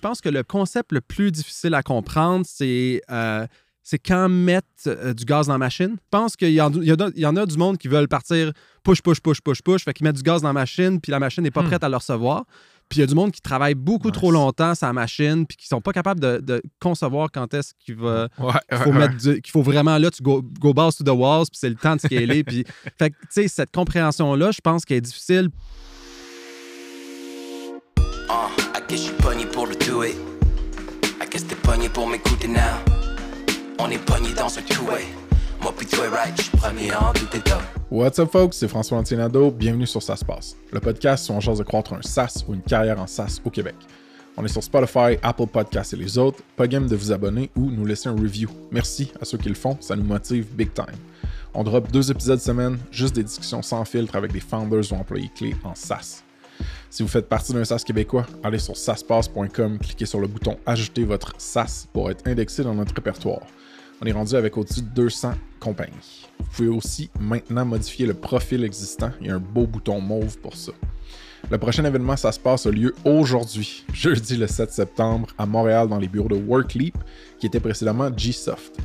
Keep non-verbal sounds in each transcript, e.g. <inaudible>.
pense que le concept le plus difficile à comprendre, c'est euh, c'est quand mettre euh, du gaz dans la machine. Je pense qu'il y, en- il y en a- il y en a du monde qui veulent partir push, push, push, push, push. Fait qu'ils mettent du gaz dans la machine, puis la machine n'est pas Hmm. prête à le recevoir. Puis il y a du monde qui travaille beaucoup Nice. trop longtemps sur la machine, puis qui sont pas capables de, de concevoir quand est-ce qu'il va. Ouais, faut, mettre du- qu'il faut vraiment là, tu go, go balls to the walls, puis c'est le temps de scaler. puis, <laughs> fait que, tu sais, cette compréhension-là, je pense qu'elle est difficile. Uh, What's up, folks? C'est François Antinado. Bienvenue sur Ça se le podcast où on chance de croître un SaaS ou une carrière en SaaS au Québec. On est sur Spotify, Apple Podcasts et les autres. Pas game de vous abonner ou nous laisser un review. Merci à ceux qui le font, ça nous motive big time. On drop deux épisodes semaine, juste des discussions sans filtre avec des founders ou employés clés en SaaS. Si vous faites partie d'un SaaS québécois, allez sur saspass.com, cliquez sur le bouton Ajouter votre SaaS pour être indexé dans notre répertoire. On est rendu avec au-dessus de 200 compagnies. Vous pouvez aussi maintenant modifier le profil existant. Il y a un beau bouton mauve pour ça. Le prochain événement, ça a lieu aujourd'hui, jeudi le 7 septembre, à Montréal dans les bureaux de Workleap, qui était précédemment Gsoft.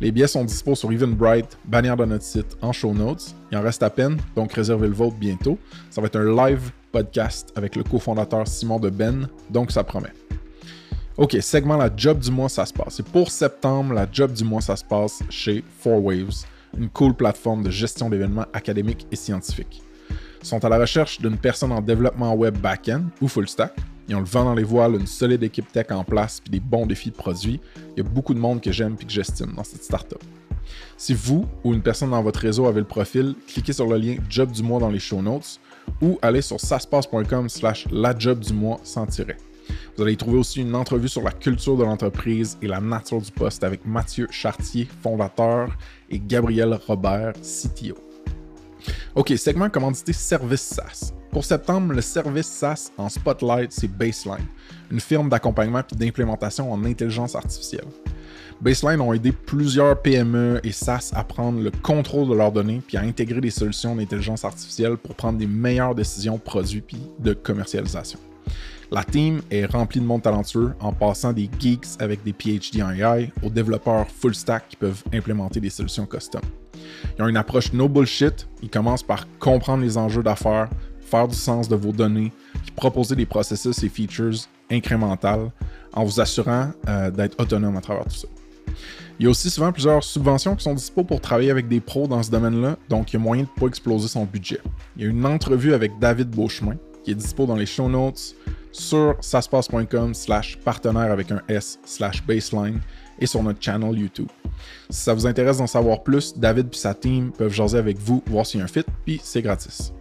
Les billets sont dispo sur Eventbrite, bannière de notre site, en show notes. Il en reste à peine, donc réservez le vôtre bientôt. Ça va être un live podcast avec le cofondateur Simon de Ben, donc ça promet. Ok, segment la job du mois, ça se passe. Et pour septembre, la job du mois, ça se passe chez Four Waves, une cool plateforme de gestion d'événements académiques et scientifiques. Ils sont à la recherche d'une personne en développement web back-end ou full stack. Ils ont le vent dans les voiles, une solide équipe tech en place, puis des bons défis de produits. Il y a beaucoup de monde que j'aime et que j'estime dans cette startup. Si vous ou une personne dans votre réseau avez le profil, cliquez sur le lien Job du mois dans les show notes ou allez sur saspace.com slash la job du mois sans tirer. Vous allez y trouver aussi une entrevue sur la culture de l'entreprise et la nature du poste avec Mathieu Chartier, fondateur, et Gabriel Robert, CTO. Ok, segment commandité Service SaaS. Pour septembre, le service SaaS en spotlight, c'est Baseline, une firme d'accompagnement et d'implémentation en intelligence artificielle. Baseline ont aidé plusieurs PME et SaaS à prendre le contrôle de leurs données puis à intégrer des solutions d'intelligence artificielle pour prendre des meilleures décisions produits puis de commercialisation. La team est remplie de monde talentueux en passant des geeks avec des PhD en AI aux développeurs full stack qui peuvent implémenter des solutions custom. Ils ont une approche no bullshit. Ils commencent par comprendre les enjeux d'affaires, faire du sens de vos données, puis proposer des processus et features incrémentales en vous assurant euh, d'être autonome à travers tout ça. Il y a aussi souvent plusieurs subventions qui sont dispo pour travailler avec des pros dans ce domaine-là, donc il y a moyen de ne pas exploser son budget. Il y a une entrevue avec David Beauchemin qui est dispo dans les show notes sur saspace.com slash partenaire avec un S slash baseline et sur notre channel YouTube. Si ça vous intéresse d'en savoir plus, David et sa team peuvent jaser avec vous, voir s'il y a un fit, puis c'est gratis.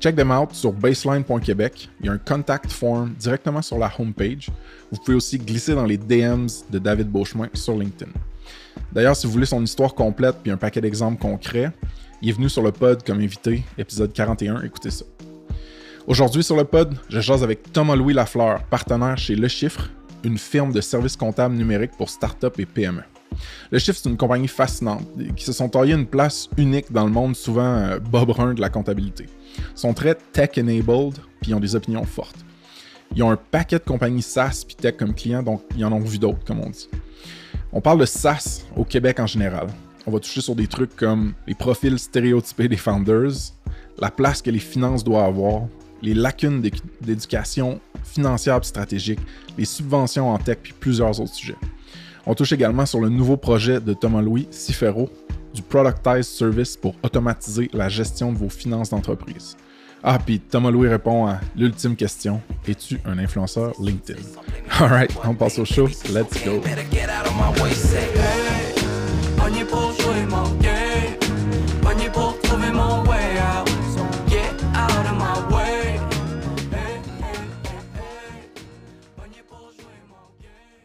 Check them out sur baseline.québec. Il y a un contact form directement sur la homepage. Vous pouvez aussi glisser dans les DMs de David Beauchemin sur LinkedIn. D'ailleurs, si vous voulez son histoire complète puis un paquet d'exemples concrets, il est venu sur le pod comme invité, épisode 41, écoutez ça. Aujourd'hui sur le pod, je jase avec Thomas-Louis Lafleur, partenaire chez Le Chiffre, une firme de services comptables numériques pour start-up et PME. Le Chiffre, c'est une compagnie fascinante qui se sont taillés une place unique dans le monde souvent euh, bas brun de la comptabilité. Sont très tech-enabled puis ils ont des opinions fortes. Ils ont un paquet de compagnies SaaS puis tech comme clients, donc ils en ont vu d'autres, comme on dit. On parle de SaaS au Québec en général. On va toucher sur des trucs comme les profils stéréotypés des founders, la place que les finances doivent avoir, les lacunes d'éducation financière et stratégique, les subventions en tech puis plusieurs autres sujets. On touche également sur le nouveau projet de Thomas Louis, Cifero, du Productized Service pour automatiser la gestion de vos finances d'entreprise. Ah, puis Thomas Louis répond à l'ultime question Es-tu un influenceur LinkedIn? Alright, on passe au show. Let's go.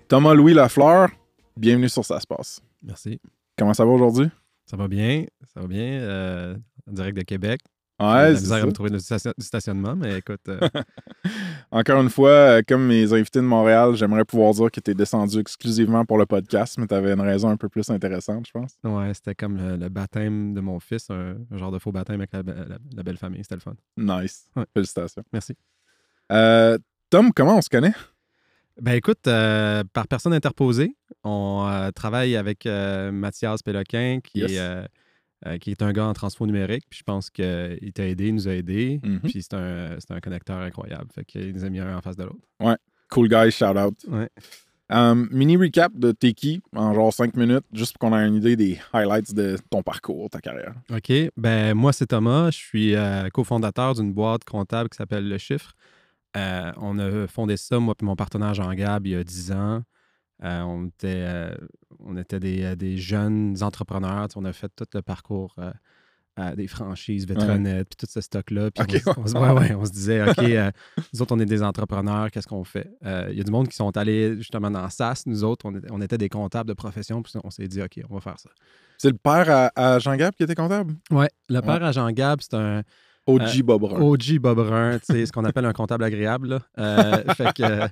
Thomas Louis Lafleur, bienvenue sur Ça se passe. Merci. Comment ça va aujourd'hui? Ça va bien. Ça va bien. euh, en direct de Québec. Ouais, c'est ça. me trouver du station- du stationnement, mais écoute, euh, <laughs> Encore une fois, euh, comme mes invités de Montréal, j'aimerais pouvoir dire que tu es descendu exclusivement pour le podcast, mais tu avais une raison un peu plus intéressante, je pense. ouais, c'était comme le, le baptême de mon fils, un, un genre de faux baptême avec la, be- la- la belle famille. C'était le fun. Nice. Ouais. Félicitations. Merci. Euh, Tom, comment on se connaît? Ben écoute, euh, par personne interposée, on euh, travaille avec euh, Mathias Péloquin, qui, Yes. est, qui est un gars en transfo numérique. Puis je pense qu'il t'a aidé, il nous a aidé. Mhm. Puis c'est un, un connecteur incroyable. Fait qu'il nous a mis un en face de l'autre. Cool guy, shout out. Ouais. Um, mini recap de t'es qui en genre 5 minutes, juste pour qu'on ait une idée des highlights de ton parcours, ta carrière. OK. Ben moi, c'est Thomas. Je suis euh, cofondateur d'une boîte comptable qui s'appelle Le Chiffre. Euh, on a fondé ça, moi et mon partenaire Jean-Gab, il y a 10 ans. Euh, on était, euh, on était des, euh, des jeunes entrepreneurs. On a fait tout le parcours euh, euh, des franchises, Vetronet, puis tout ce stock-là. Puis on, se- on se- ouais, ouais, on se disait, <laughs> OK, euh, nous autres, on est des entrepreneurs, qu'est-ce qu'on fait? Euh, Il y a du monde qui sont allés justement dans SAS. Nous autres, on était, on était des comptables de profession. Puis on s'est dit, OK, on va faire ça. C'est le père à, à Jean-Gab qui était comptable? Ouais, le père à Jean-Gab, c'est un, OG Bob Brun. OG Bob Brun, tu sais, ce qu'on appelle un comptable agréable. là. Euh, fait que,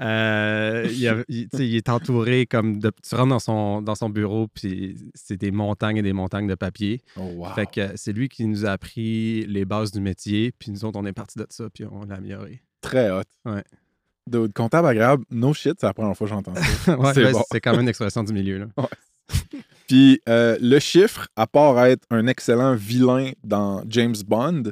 euh, il, a- il- tu sais, il est entouré comme de. Tu rentres dans son, dans son bureau, puis c'est des montagnes et des montagnes de papier. Oh, wow. Fait que c'est lui qui nous a appris les bases du métier, puis nous autres, on est partis de ça, puis on l'a amélioré. Très hot. Ouais. De, de comptable agréable, no shit, c'est la première fois que j'entends ça. <laughs> Ouais, C'est ouais, bon. c'est quand même une expression du milieu. Là. <laughs> Puis euh, le chiffre, à part être un excellent vilain dans James Bond,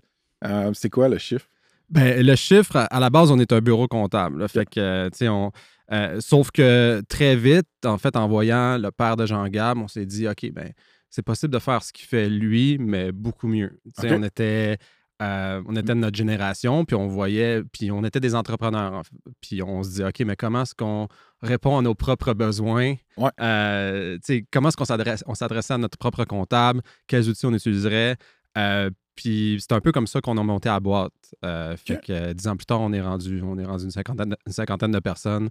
euh, c'est quoi le chiffre? Ben, le chiffre, à- la base, on est un bureau comptable. là. Fait que, euh, tu sais, on. euh, sauf que très vite, en fait, en voyant le père de Jean Gab, on s'est dit, OK, ben, c'est possible de faire ce qu'il fait lui, mais beaucoup mieux. On était. Euh, on était de notre génération, puis on voyait, puis on était des entrepreneurs. Puis on se dit, OK, mais comment est-ce qu'on répond à nos propres besoins? Ouais. Euh, comment est-ce qu'on s'adresse, on s'adressait à notre propre comptable? Quels outils on utiliserait? Euh, puis c'est un peu comme ça qu'on a monté à la boîte. Fait que dix ans plus tard, on est rendu, on est rendu une, cinquantaine de, une cinquantaine de personnes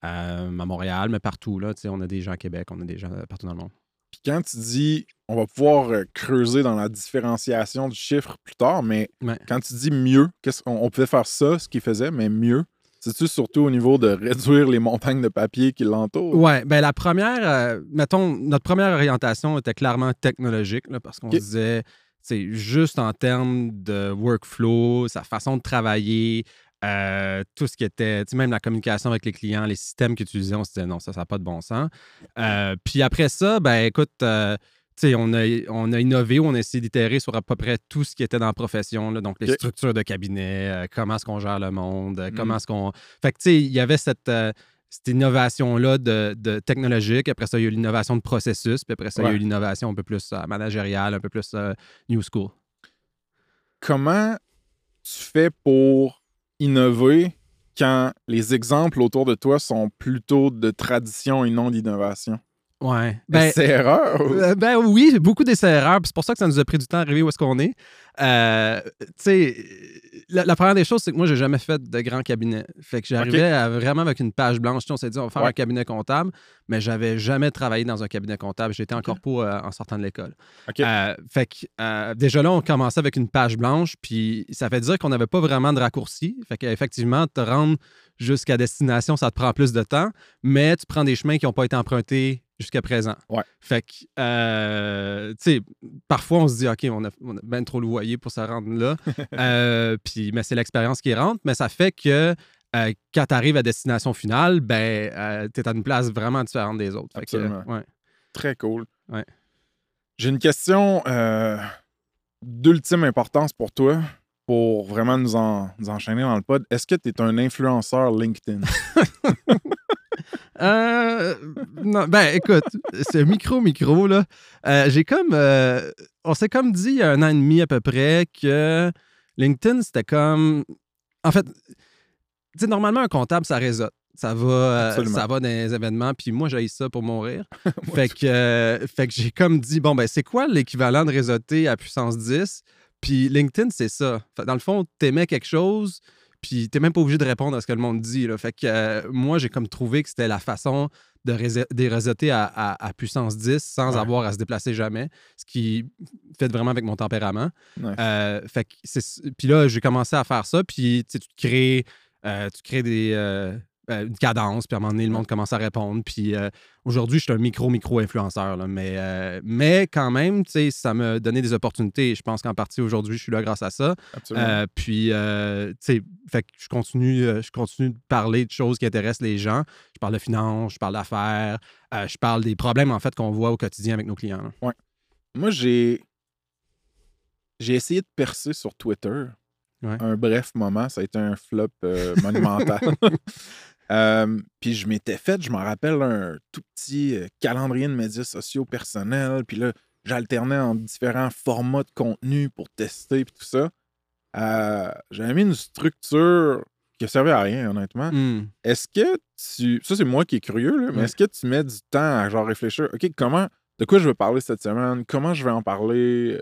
à Montréal, mais partout. Là, on a des gens à Québec, on a des gens partout dans le monde. Puis quand tu dis on va pouvoir euh, creuser dans la différenciation du chiffre plus tard, mais Ouais. quand tu dis mieux, qu'est-ce qu'on on pouvait faire ça, ce qu'il faisait, mais mieux, c'est-tu surtout au niveau de <laughs> réduire les montagnes de papier qui l'entourent? Ouais, ben la première, euh, mettons, notre première orientation était clairement technologique, là, parce qu'on disait, c'est juste en termes de workflow, sa façon de travailler, euh, tout ce qui était, tu sais, même la communication avec les clients, les systèmes qu'ils utilisaient, on se disait non, ça, ça n'a pas de bon sens. Euh, puis après ça, ben écoute, euh, tu sais, on a, on a innové, on a essayé d'itérer sur à peu près tout ce qui était dans la profession, là, donc les structures de cabinet, comment est-ce qu'on gère le monde, Mm. comment est-ce qu'on... Fait que, tu sais, il y avait cette, cette innovation-là de, de technologique. Après ça, il y a eu l'innovation de processus. Puis après ça, il y a eu l'innovation un peu plus euh, managériale, un peu plus euh, new school. Comment tu fais pour innover quand les exemples autour de toi sont plutôt de tradition et non d'innovation? Ouais. Ben, c'est erreur? ou- euh, ben oui, beaucoup d'essais-erreurs. puis C'est pour ça que ça nous a pris du temps à arriver où est-ce qu'on est. Euh, tu sais, la, la première des choses, c'est que moi, j'ai jamais fait de grand cabinet. Fait que j'arrivais à- vraiment avec une page blanche. On s'est dit, on va faire Ouais. un cabinet comptable, mais j'avais jamais travaillé dans un cabinet comptable. J'étais en corpo euh, en sortant de l'école. Euh, fait que déjà là, on commençait avec une page blanche, puis ça fait dire qu'on n'avait pas vraiment de raccourci. Fait qu'effectivement, te rendre jusqu'à destination, ça te prend plus de temps, mais tu prends des chemins qui n'ont pas été empruntés jusqu'à présent. Ouais. Fait que, euh, tu sais, parfois on se dit, OK, on a, on a bien trop loué pour se rendre là. <laughs> Euh, puis, mais c'est l'expérience qui rentre, mais ça fait que euh, quand tu arrives à destination finale, ben, tu es à une place vraiment différente des autres. Fait que, Absolument. ouais. Très cool. Ouais. J'ai une question d'ultime importance pour toi, pour vraiment nous, en- nous enchaîner dans le pod. Est-ce que tu es un influenceur LinkedIn? <laughs> Euh, non, ben écoute, c'est micro-micro, là. Euh, j'ai comme. euh, on s'est comme dit il y a un an et demi à peu près que LinkedIn, c'était comme. En fait, tu sais, normalement, un comptable, ça réseaute. Ça va, euh, ça va dans les événements, puis moi, j'ai ça pour mourir. <laughs> fait que, fait que j'ai comme dit, bon, ben, c'est quoi l'équivalent de réseauter à puissance 10? Puis LinkedIn, c'est ça. Fait, dans le fond, t'aimais quelque chose, puis t'es même pas obligé de répondre à ce que le monde dit. Là. Fait que euh, moi, j'ai comme trouvé que c'était la façon de, réseauter à, à- à puissance 10 sans Ouais. avoir à se déplacer jamais, ce qui fait vraiment avec mon tempérament. Euh, fait que c'est- puis là, j'ai commencé à faire ça, puis tu sais, tu te crées, euh, tu crées des, euh, une cadence, puis à un moment donné, le monde commence à répondre. Puis euh, aujourd'hui, je suis un micro-micro-influenceur, mais, euh, mais quand même, tu sais, ça m'a donné des opportunités. Je pense qu'en partie, aujourd'hui, je suis là grâce à ça. Absolument. Puis, tu sais, fait que je continue, je continue de parler de choses qui intéressent les gens. Je parle de finances, je parle d'affaires, je parle des problèmes, en fait, qu'on voit au quotidien avec nos clients. là. Moi, j'ai. J'ai essayé de percer sur Twitter. Ouais. Un bref moment, ça a été un flop euh, monumental. <laughs> <laughs> Euh, puis je m'étais fait, je m'en rappelle, un tout petit euh, calendrier de médias sociaux personnels. Puis là, j'alternais en différents formats de contenu pour tester puis tout ça. Euh, J'avais mis une structure qui servait à rien, honnêtement. Hmm. Est-ce que tu. Ça, c'est moi qui est curieux, là, mais est-ce que tu mets du temps à genre réfléchir? OK, comment. De quoi je veux parler cette semaine? Comment je vais en parler?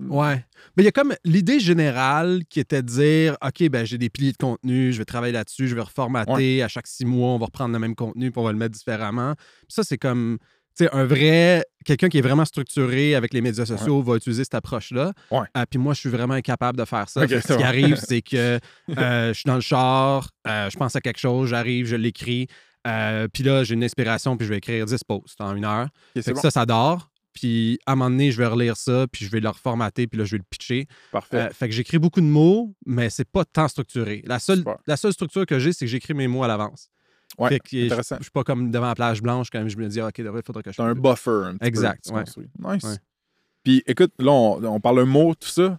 Ouais. Mais il y a comme l'idée générale qui était de dire OK, ben j'ai des piliers de contenu, je vais travailler là-dessus, je vais reformater. À chaque six mois, on va reprendre le même contenu puis on va le mettre différemment. Puis ça, c'est comme. Tu sais, un vrai. Quelqu'un qui est vraiment structuré avec les médias sociaux va utiliser cette approche-là. Ouais. Ah, puis moi, je suis vraiment incapable de faire ça. Ok, Fait que c'est ce qui arrive, c'est <laughs> que euh, je suis dans le char, euh, je pense à quelque chose, j'arrive, je l'écris. euh, puis là, j'ai une inspiration, puis je vais écrire 10 posts en une heure. OK, Fait c'est que bon. ça, ça dort. Puis à un moment donné, je vais relire ça, puis je vais le reformater, puis là, je vais le pitcher. Parfait. Euh, fait que j'écris beaucoup de mots, mais c'est pas tant structuré. La seule, Super. la seule structure que j'ai, c'est que j'écris mes mots à l'avance. ouais, fait que je, intéressant. je suis pas comme devant la plage blanche quand même. Je me dis, ah, OK, il faudrait que je. C'est un buffer un petit Exact, peu. ouais. Nice. Ouais. Puis écoute, là, on, on parle un mot, tout ça.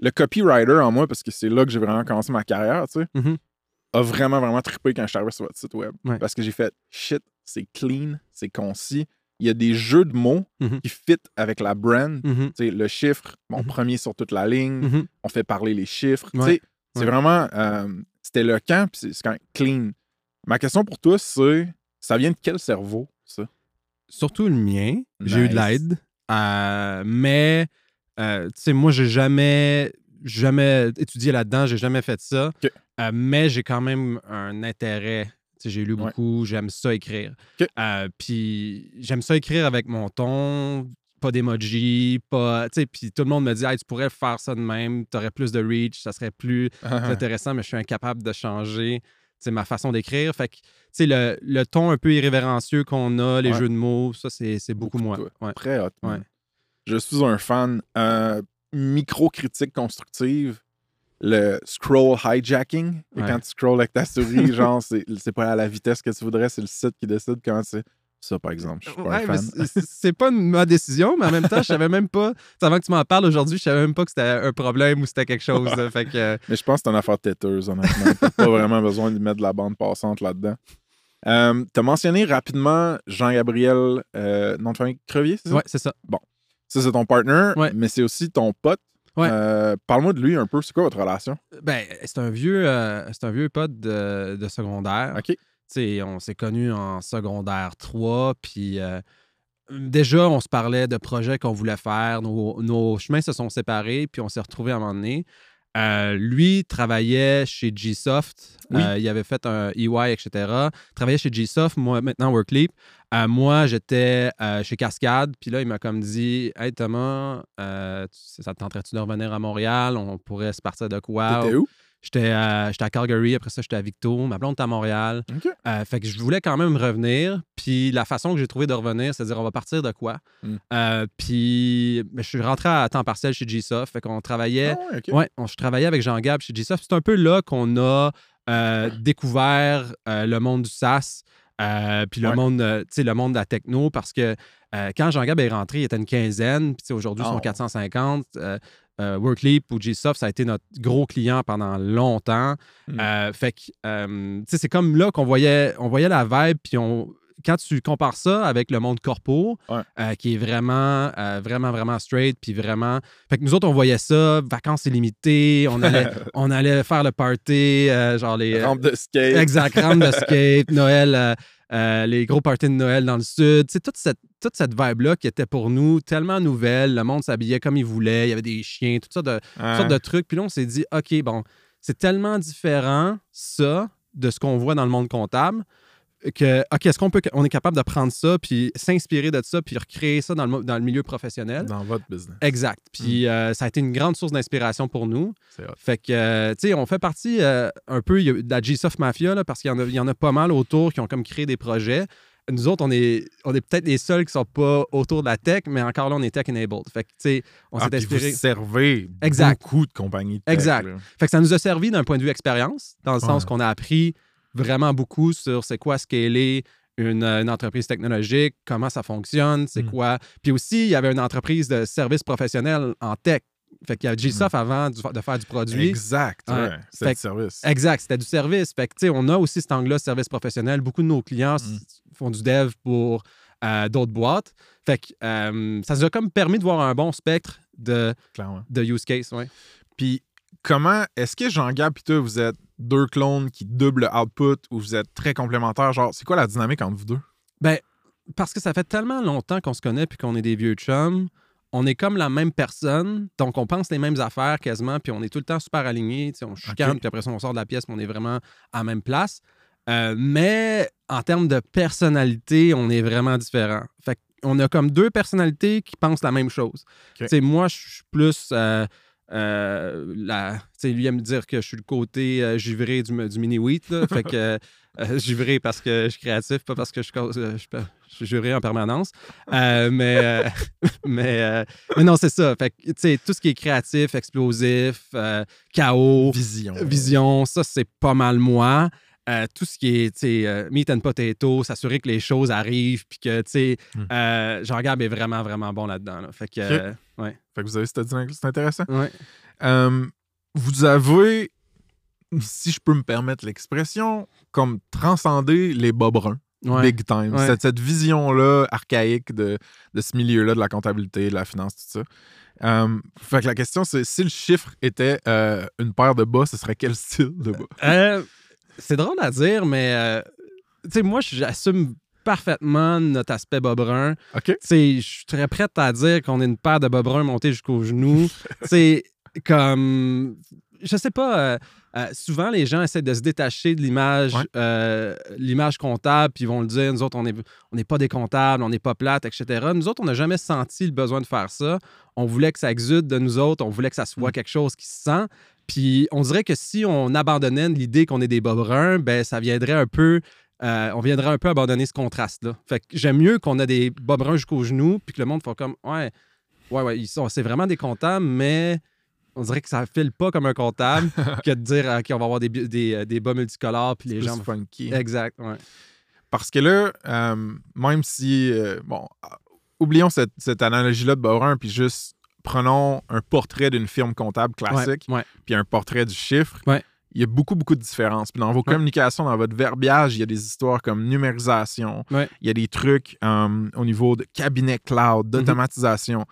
Le copywriter en moi, parce que c'est là que j'ai vraiment commencé ma carrière, tu sais, Mhm. a vraiment, vraiment trippé quand je suis arrivé sur votre site web. Parce que j'ai fait shit, c'est clean, c'est concis. Il y a des jeux de mots Mhm. qui fit avec la brand. Mhm. Le chiffre, bon, Mhm. premier sur toute la ligne, on fait parler les chiffres. Ouais. C'est Ouais. vraiment. euh, C'était le camp, puis c'est quand même clean. Ma question pour toi, c'est ça vient de quel cerveau, ça? Surtout le mien. J'ai eu de l'aide. Euh, mais, euh, tu sais, moi, j'ai jamais, jamais étudié là-dedans. J'ai jamais fait ça. Mais j'ai quand même un intérêt. J'ai lu Ouais. beaucoup. J'aime ça écrire. Euh, Puis j'aime ça écrire avec mon ton. Pas d'emoji, pas. Tu sais, puis tout le monde me dit, hey, tu pourrais faire ça de même, tu aurais plus de reach, ça serait plus Ah. c'est intéressant, mais je suis incapable de changer ma façon d'écrire. Fait que, tu sais, le, le ton un peu irrévérencieux qu'on a, les Ouais. jeux de mots, ça, c'est c'est beaucoup, Beaucoup moins. Ouais. Très hot. Je suis un fan. Euh, micro-critique constructive. Le scroll hijacking. Et Ouais. quand tu scrolls avec ta souris, <laughs> genre, c'est c'est pas à la vitesse que tu voudrais, c'est le site qui décide comment c'est. Ça, par exemple, je suis pas Ouais, un mais fan. c'est- pas une- ma décision, mais en même temps, je savais même pas. <laughs> Avant que tu m'en parles aujourd'hui, je savais même pas que c'était un problème ou c'était quelque chose. là. fait que, euh, Mais je pense que c'est une affaire têteuse, honnêtement. T'as pas vraiment besoin de mettre de la bande passante là-dedans. Euh, T'as mentionné rapidement Jean-Gabriel, euh, famille Crevier, c'est ça? ouais, c'est ça. Ça, c'est ton partner, Ouais. mais c'est aussi ton pote. Ouais. Euh, Parle-moi de lui un peu. C'est quoi votre relation? Ben, c'est un vieux, euh, c'est un vieux pote de, de secondaire. OK. Tu sais, on s'est connus en secondaire 3, puis euh, déjà, on se parlait de projets qu'on voulait faire. Nos, nos chemins se sont séparés, puis on s'est retrouvés à un moment donné. Euh, lui travaillait chez Gsoft. Oui. Euh, il avait fait un EY, etc. Travaillait chez Gsoft, moi, maintenant Workleap. Euh, moi, j'étais chez Cascade. Puis là, il m'a comme dit Hey Thomas, tu- ça te tenterait-tu de revenir à Montréal? On pourrait se partir de quoi? T'étais où? J'étais à, j'étais à Calgary, après ça, j'étais à Victo. Ma blonde était à Montréal. Euh, fait que je voulais quand même revenir. Puis la façon que j'ai trouvé de revenir, c'est de dire on va partir de quoi? Mm. Euh, puis ben, je suis rentré à temps partiel chez GSoft. Fait qu'on travaillait. Ah ouais, OK. Ouais, on, je travaillais avec Jean-Gab chez GSoft. C'est un peu là qu'on a euh, découvert euh, le monde du SaaS. puis le Ouais. monde, le monde de la techno, parce que quand Jean-Gab est rentré, il était une quinzaine, puis aujourd'hui, ils Ah sont ouais. 450. Euh, Workleap ou GSoft, ça a été notre gros client pendant longtemps. Mm. Euh, fait que, euh, tu sais, c'est comme là qu'on voyait, on voyait la vibe, puis on, quand tu compares ça avec le monde corpo, Ouais. euh, qui est vraiment, euh, vraiment, vraiment straight, puis vraiment. Fait que nous autres, on voyait ça, vacances illimitées, on allait, <laughs> on allait faire le party, euh, genre les. Rampe de skate. Exact, rampe de <laughs> skate, Noël, les gros parties de Noël dans le sud. C'est toute cette, toute cette vibe-là qui était pour nous tellement nouvelle. Le monde s'habillait comme il voulait. Il y avait des chiens, toutes sortes de, Ah. sortes de trucs. Puis là, on s'est dit, OK, bon, c'est tellement différent, ça, de ce qu'on voit dans le monde comptable. Que, OK, est-ce qu'on peut, on est capable de prendre ça, puis s'inspirer de ça, puis recréer ça dans le, dans le milieu professionnel? Dans votre business. Exact. Puis euh, ça a été une grande source d'inspiration pour nous. Fait que, euh, tu sais, on fait partie euh, un peu de la G-Soft Mafia, là, parce qu'il y, en a- il y en a pas mal autour qui ont comme créé des projets. Nous autres, on est, on est peut-être les seuls qui sont pas autour de la tech, mais encore là, on est tech-enabled. Fait que, tu sais, on Ah, s'est vous inspiré. servez Exact. beaucoup de compagnies de tech, Exact. là. Fait que ça nous a servi d'un point de vue expérience, dans le sens qu'on a appris vraiment beaucoup sur c'est quoi scaler une, une entreprise technologique, comment ça fonctionne, c'est Mm. quoi. Puis aussi, il y avait une entreprise de services professionnels en tech. Fait qu'il y a GSoft avant du- de faire du produit. Exact. Ouais. Ouais. C'est Fait du service. Exact, c'était du service. Fait que, tu sais, on a aussi cet angle-là, service professionnel. Beaucoup de nos clients Mm. font du dev pour euh, d'autres boîtes. Fait que euh, ça nous a comme permis de voir un bon spectre de, de use case. Ouais. Puis comment est-ce que Jean-Gab et toi, vous êtes deux clones qui doublent le output ou vous êtes très complémentaires? Genre, c'est quoi la dynamique entre vous deux? Parce que ça fait tellement longtemps qu'on se connaît puis qu'on est des vieux chums. On est comme la même personne, donc on pense les mêmes affaires quasiment, puis on est tout le temps super alignés. On chicane, Ok. puis après ça, on sort de la pièce, puis on est vraiment à la même place. Euh, mais en termes de personnalité, on est vraiment différents. Fait on a comme deux personnalités qui pensent la même chose. Moi, je suis plus. euh, euh, la, lui aime dire que je suis le côté euh, givré du, du mini-wheat. Fait que <laughs> euh, givré parce que je suis créatif, pas parce que je, euh, je, je en permanence. Euh, mais, euh, <laughs> mais, euh, mais non, c'est ça. Fait que, tout ce qui est créatif, explosif, euh, chaos, Vision. vision, ça, c'est pas mal moi. Euh, tout ce qui est, euh, meat and potato, s'assurer que les choses arrivent, puis que, tu sais, Hmm. euh, Jean-Gab est vraiment, vraiment bon là-dedans. là. Fait que, euh, ouais. Fait que vous avez cette dynamique, c'est intéressant. ouais. Vous avez, si je peux me permettre l'expression, comme transcendé les bas bruns. Ouais. Big time. Cette, cette vision-là archaïque de, de ce milieu-là, de la comptabilité, de la finance, tout ça. Euh, fait que la question, c'est si le chiffre était euh, une paire de bas, ce serait quel style de bas? Euh, c'est drôle à dire, mais euh, tu sais, moi, j'assume parfaitement notre aspect bas brun. OK? Tu sais, je suis très prête à dire qu'on est une paire de bas bruns montés jusqu'aux genoux. <laughs> c'est comme. Je sais pas. euh, euh, souvent, les gens essaient de se détacher de l'image Ouais. euh, l'image comptable, puis ils vont le dire, nous autres, on n'est on pas des comptables, on n'est pas plates, etc. Nous autres, on n'a jamais senti le besoin de faire ça. On voulait que ça exude de nous autres, on voulait que ça soit Mm. quelque chose qui se sent. Puis on dirait que si on abandonnait l'idée qu'on est des bas bruns, ben ça viendrait un peu. euh, on viendrait un peu abandonner ce contraste-là. Fait que j'aime mieux qu'on a des bas bruns jusqu'aux genoux, puis que le monde fasse comme Ouais, ouais, ouais, ils sont, c'est vraiment des comptables, mais on dirait que ça file pas comme un comptable <laughs> que de dire OK, on va avoir des, des, euh, des bas multicolores, puis les gens. funky. Exact, ouais. Parce que là, euh, même si. euh, bon, euh, oublions cette, cette analogie-là de bas brun, puis juste prenons un portrait d'une firme comptable classique, Ouais, ouais. puis un portrait du chiffre. Ouais. Il y a beaucoup, beaucoup de différences. Puis dans vos communications, dans votre verbiage, il y a des histoires comme numérisation. Il y a des trucs euh, au niveau de cabinet cloud, d'automatisation.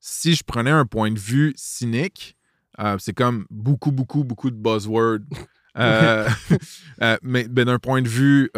Si je prenais un point de vue cynique, euh, c'est comme beaucoup, beaucoup, beaucoup de buzzwords. <laughs> Euh, <laughs> euh, mais ben, d'un point de vue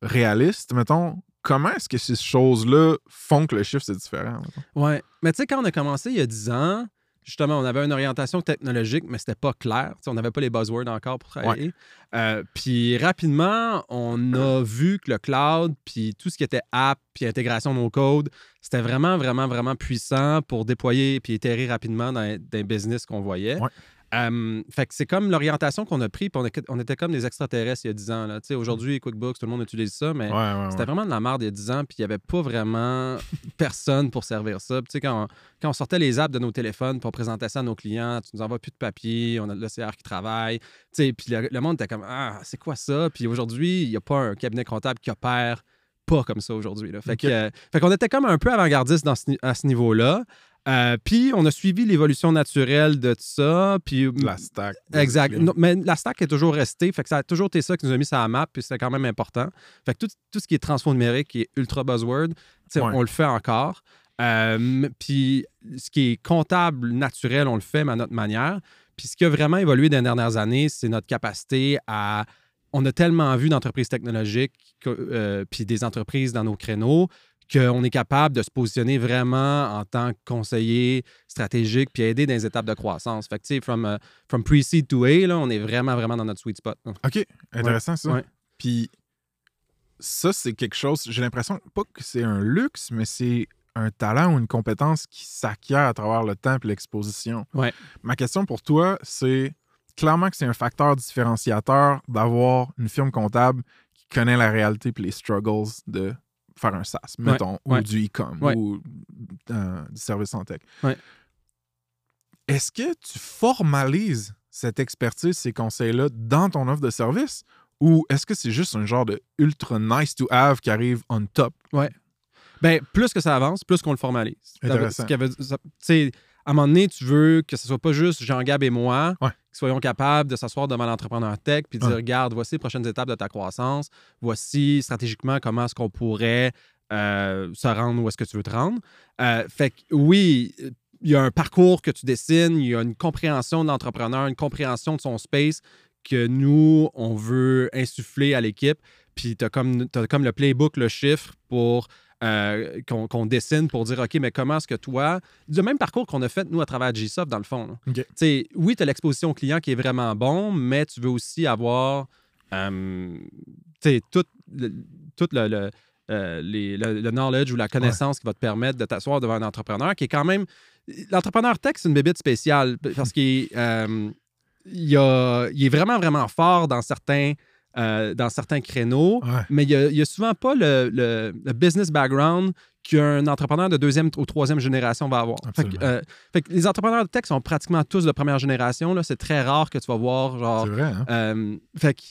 réaliste, mettons, comment est-ce que ces choses-là font que le chiffre, c'est différent? Ouais. Mais tu sais, quand on a commencé il y a 10 ans, justement, on avait une orientation technologique, mais c'était pas clair. On n'avait pas les buzzwords encore pour travailler. Euh, puis rapidement, on a vu que le cloud, puis tout ce qui était app, puis intégration no code, c'était vraiment, vraiment, vraiment puissant pour déployer puis itérer rapidement dans des business qu'on voyait. Ouais. Fait que c'est comme l'orientation qu'on a pris, puis on, on était comme des extraterrestres il y a 10 ans. là. Aujourd'hui, QuickBooks, tout le monde utilise ça, mais Ouais, ouais, c'était ouais. vraiment de la merde il y a 10 ans, puis il n'y avait pas vraiment <laughs> personne pour servir ça. Puis, quand, on, quand on sortait les apps de nos téléphones pour présenter ça à nos clients, tu nous envoies plus de papier, on a de l'OCR qui travaille. Puis le, le monde était comme Ah, c'est quoi ça? Puis aujourd'hui, il n'y a pas un cabinet comptable qui opère pas comme ça aujourd'hui. là. Fait que, euh, fait qu'on était comme un peu avant-gardiste dans ce ni- à ce niveau-là. Euh, puis on a suivi l'évolution naturelle de tout ça. Puis La stack. Exact. Non, mais la stack est toujours restée. Fait que ça a toujours été ça qui nous a mis sur la map, puis c'était quand même important. Fait que tout, tout ce qui est transfo numérique, qui est ultra buzzword, Ouais. on le fait encore. Euh, puis ce qui est comptable naturel, on le fait, mais à notre manière. Puis ce qui a vraiment évolué dans les dernières années, c'est notre capacité à. On a tellement vu d'entreprises technologiques, que, euh, puis des entreprises dans nos créneaux, qu'on est capable de se positionner vraiment en tant que conseiller stratégique puis aider dans les étapes de croissance. Fait que, tu sais, from, euh, from pre-seed to A, là, on est vraiment, vraiment dans notre sweet spot. là. OK, intéressant ça. Ouais. Puis, ça, c'est quelque chose, j'ai l'impression, pas que c'est un luxe, mais c'est un talent ou une compétence qui s'acquiert à travers le temps et l'exposition. Ouais. Ma question pour toi, c'est clairement que c'est un facteur différenciateur d'avoir une firme comptable qui connaît la réalité et les struggles de faire un SaaS, mettons, ou ouais. du e-com, Ouais. ou euh, du service en tech. Ouais. Est-ce que tu formalises cette expertise, ces conseils-là dans ton offre de service? Ou est-ce que c'est juste un genre de ultra nice to have qui arrive on top? Ben, plus que ça avance, plus qu'on le formalise. Intéressant. ça- à un moment donné, tu veux que ce soit pas juste Jean-Gab et moi Ouais. qui soyons capables de s'asseoir devant l'entrepreneur tech puis de dire regarde, voici les prochaines étapes de ta croissance, voici stratégiquement comment est-ce qu'on pourrait euh, se rendre où est-ce que tu veux te rendre. Euh, fait que oui, il y a un parcours que tu dessines, il y a une compréhension de l'entrepreneur, une compréhension de son space que nous, on veut insuffler à l'équipe. Puis tu as comme le playbook, le chiffre pour euh, qu'on dessine pour dire OK, mais comment est-ce que toi, du même parcours qu'on a fait, nous, à travers Gsoft, dans le fond. là. OK. Tu sais, oui, tu as l'exposition client qui est vraiment bon, mais tu veux aussi avoir euh, tout, le, tout le, le, euh, les- le- le knowledge ou la connaissance qui va te permettre de t'asseoir devant un entrepreneur qui est quand même. L'entrepreneur tech, c'est une bébite spéciale parce qu'il euh, il, il est vraiment, vraiment fort dans certains, euh, dans certains créneaux Ouais. mais il n'y a, souvent pas le, le- le business background qu'un entrepreneur de deuxième ou troisième génération va avoir. Fait que, euh, fait que les entrepreneurs de tech sont pratiquement tous de première génération. là. C'est très rare que tu vas voir genre. C'est vrai, hein? euh, fait que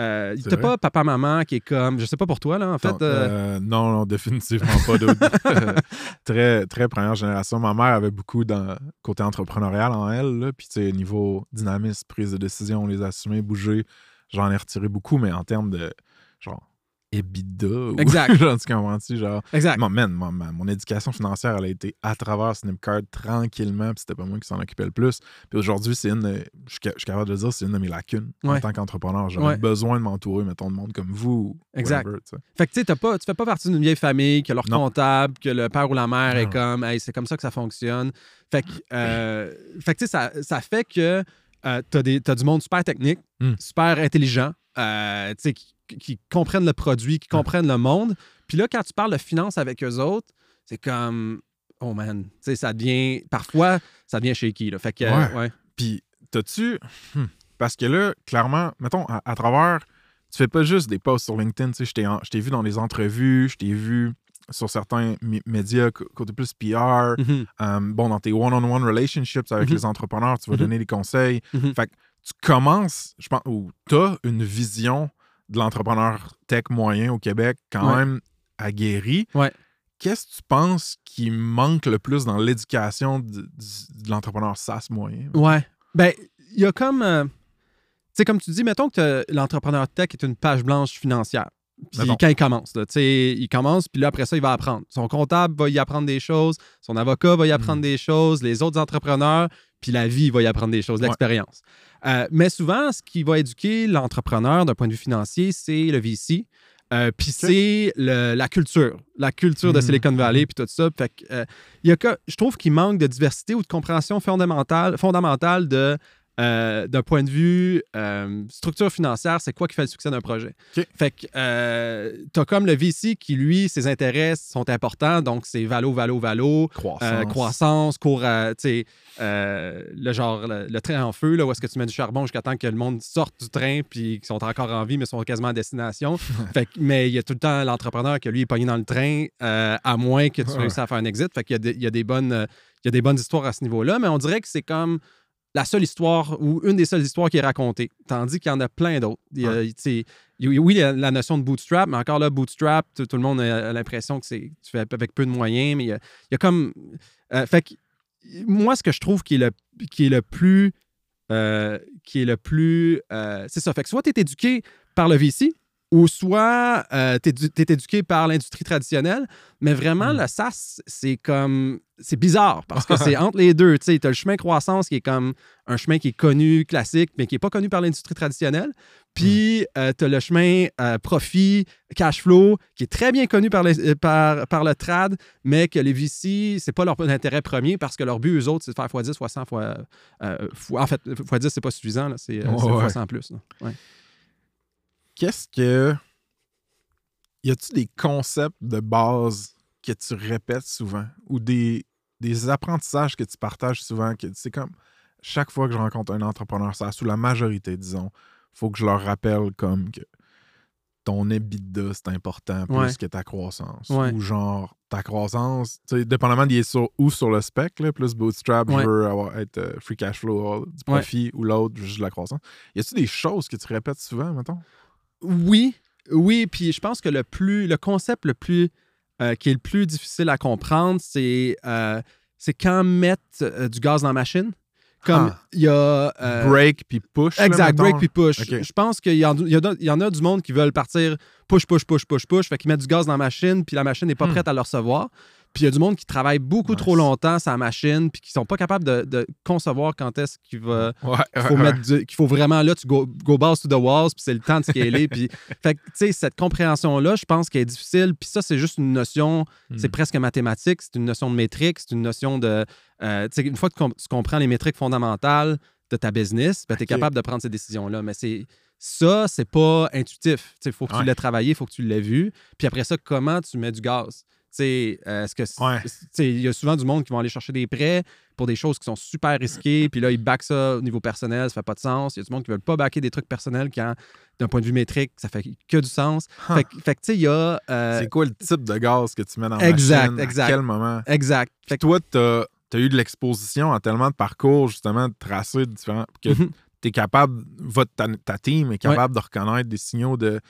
euh, t'as pas papa maman qui est comme je sais pas pour toi là en fait Non, euh, euh, non, non, définitivement pas. <laughs> <laughs> très, très première génération. Ma mère avait beaucoup dans côté entrepreneurial en elle. Là, puis, tu sais, niveau dynamisme, prise de décision, les assumer, bouger, j'en ai retiré beaucoup, mais en termes de genre EBITDA. ou- Exact. <laughs> genre, tu comprends-tu? Genre, exact Mon, man, mon, éducation financière, elle a été à travers Snipcard tranquillement, puis c'était pas moi qui s'en occupait le plus. Puis aujourd'hui, c'est une, de- je suis ca- je suis capable de le dire, c'est une de mes lacunes en tant qu'entrepreneur. J'aurais Ouais. besoin de m'entourer, mettons, de monde comme vous. ou Exact. whatever, fait que tu sais t'as pas tu fais pas partie d'une vieille famille que leur Non. comptable que le père ou la mère est comme hey, c'est comme ça que ça fonctionne fait que <clears throat> euh, fait que tu sais ça, ça fait que euh, t'as des t'as du monde super technique Mm. super intelligent euh, tu qui, qui comprennent le produit qui comprennent le monde puis là quand tu parles de finance avec eux autres c'est comme oh man tu sais ça devient parfois ça devient shaky là fait que Ouais. ouais Puis, t'as-tu. hmm, Parce que là, clairement, mettons, à, à travers, tu fais pas juste des posts sur LinkedIn. Tu sais, je t'ai en- je t'ai vu dans les entrevues, je t'ai vu sur certains mé- médias côté plus PR. Mhm. euh, bon, dans tes one-on-one relationships avec Mhm. les entrepreneurs, tu vas Mhm. donner des conseils. Fait que tu commences, je pense, ou t'as une vision de l'entrepreneur tech moyen au Québec quand Ouais. même aguerrie. Ouais. Qu'est-ce que tu penses qui manque le plus dans l'éducation de, de- de l'entrepreneur SaaS moyen? Ouais. Ben, il y a comme. euh, tu sais, comme tu dis, mettons que l'entrepreneur tech est une page blanche financière. Puis quand il commence, là, il commence, puis là, après ça, il va apprendre. Son comptable va y apprendre des choses, son avocat va y apprendre des choses, les autres entrepreneurs, puis la vie va y apprendre des choses, Ouais. l'expérience. Euh, mais souvent, ce qui va éduquer l'entrepreneur d'un point de vue financier, c'est le VC. Euh, puis c'est la culture, la culture de Mhm. Silicon Valley, puis tout ça. Fait que, euh, y a que, je trouve qu'il manque de diversité ou de compréhension fondamentale, fondamentale de, euh, d'un point de vue euh, structure financière, c'est quoi qui fait le succès d'un projet? Fait que tu as comme le VC qui, lui, ses intérêts sont importants, donc c'est valo, valo, valo, Croissance. euh, croissance, cours à, tu sais, euh, le genre, le, le train en feu, là, où est-ce que tu mets du charbon jusqu'à temps que le monde sorte du train puis qu'ils sont encore en vie, mais sont quasiment à destination. <laughs> fait que- mais il y a tout le temps l'entrepreneur que lui est pogné dans le train, euh, à moins que tu réussisses à faire un exit. Fait qu'il y a des, il y a des bonnes, euh, il y a des bonnes histoires à ce niveau-là, mais on dirait que c'est comme la seule histoire ou une des seules histoires qui est racontée. Tandis qu'il y en a plein d'autres. Il y a- tu sais, il y a- oui, il y a la notion de bootstrap, mais encore là, bootstrap, tout, tout le monde a l'impression que c'est tu fais avec peu de moyens, mais il y a, il y a comme. euh, fait que moi, ce que je trouve qui est le, qui est le plus. euh, qui est le plus. euh, c'est ça. Fait que soit tu es éduqué par le VC, ou soit tu es, éduqué par l'industrie traditionnelle, mais vraiment, Mm. le SaaS, c'est comme. C'est bizarre parce que <laughs> c'est entre les deux. Tu sais, as le chemin croissance qui est comme un chemin qui est connu, classique, mais qui n'est pas connu par l'industrie traditionnelle. Puis, tu as le chemin euh, profit, cash flow, qui est très bien connu par, les- euh, par, par le trad, mais que les VC, c'est pas leur intérêt premier parce que leur but, eux autres, c'est de faire x10, x100, fois, euh, fois- en fait, x10, c'est pas suffisant, c'est euh, c'est Ouais, ouais. x100 plus. là. Ouais. Qu'est-ce que. y a-tu des concepts de base que tu répètes souvent ou des, des apprentissages que tu partages souvent que c'est comme chaque fois que je rencontre un entrepreneur, ça sous la majorité, disons, faut que je leur rappelle comme que ton EBITDA, c'est important plus Ouais. que ta croissance. Ouais. Ou genre, ta croissance, tu sais, dépendamment d'il est sur, où sur le spec, là, plus bootstrap, Ouais. je veux avoir, être euh, free cash flow, du profit, ou l'autre, juste de la croissance. Y a-tu des choses que tu répètes souvent, mettons? Oui, oui, puis je pense que le plus, le concept le plus, euh, qui est le plus difficile à comprendre, c'est euh, quand mettre euh, du gaz dans la machine. Comme Ah. il y a. break puis push. Exact, break puis push. Je pense qu'il y, y en a du monde qui veulent partir push, push, push, push, push. Fait qu'ils mettent du gaz dans la machine, puis la machine n'est pas Hmm. prête à le recevoir. Puis il y a du monde qui travaille beaucoup Nice. trop longtemps la machine, puis qui sont pas capables de, de concevoir quand est-ce qu'il va. Ouais, qu'il faut, ouais. mettre du- qu'il faut vraiment là, tu go, go balls to the walls, puis c'est le temps de scaler. <laughs> puis, fait que, tu sais, cette compréhension-là, je pense qu'elle est difficile. Puis ça, c'est juste une notion, c'est Hmm. presque mathématique, c'est une notion de métrique, c'est une notion de. euh, tu sais, une fois que tu com- tu comprends les métriques fondamentales de ta business, ben, tu es capable de prendre ces décisions-là. Mais c'est. Ça, c'est pas intuitif. Il faut que Ouais. tu l'aies travaillé, il faut que tu l'aies vu. Puis après ça, comment tu mets du gaz? Tu euh, est-ce que Ouais. tu il y a souvent du monde qui vont aller chercher des prêts pour des choses qui sont super risquées, puis là, ils backent ça au niveau personnel, ça fait pas de sens. Il y a du monde qui veulent pas backer des trucs personnels quand, d'un point de vue métrique, ça fait que du sens. Huh. Fait, que- fait que, tu sais, il y a. euh, C'est quoi le type de gaz que tu mets dans la Exact, machine? exact. À quel moment? exact. Fait que- toi, t'as as eu de l'exposition à tellement de parcours, justement, de tracés différents, que Mhm. tu es capable, votre, ta, ta team est capable de reconnaître des signaux de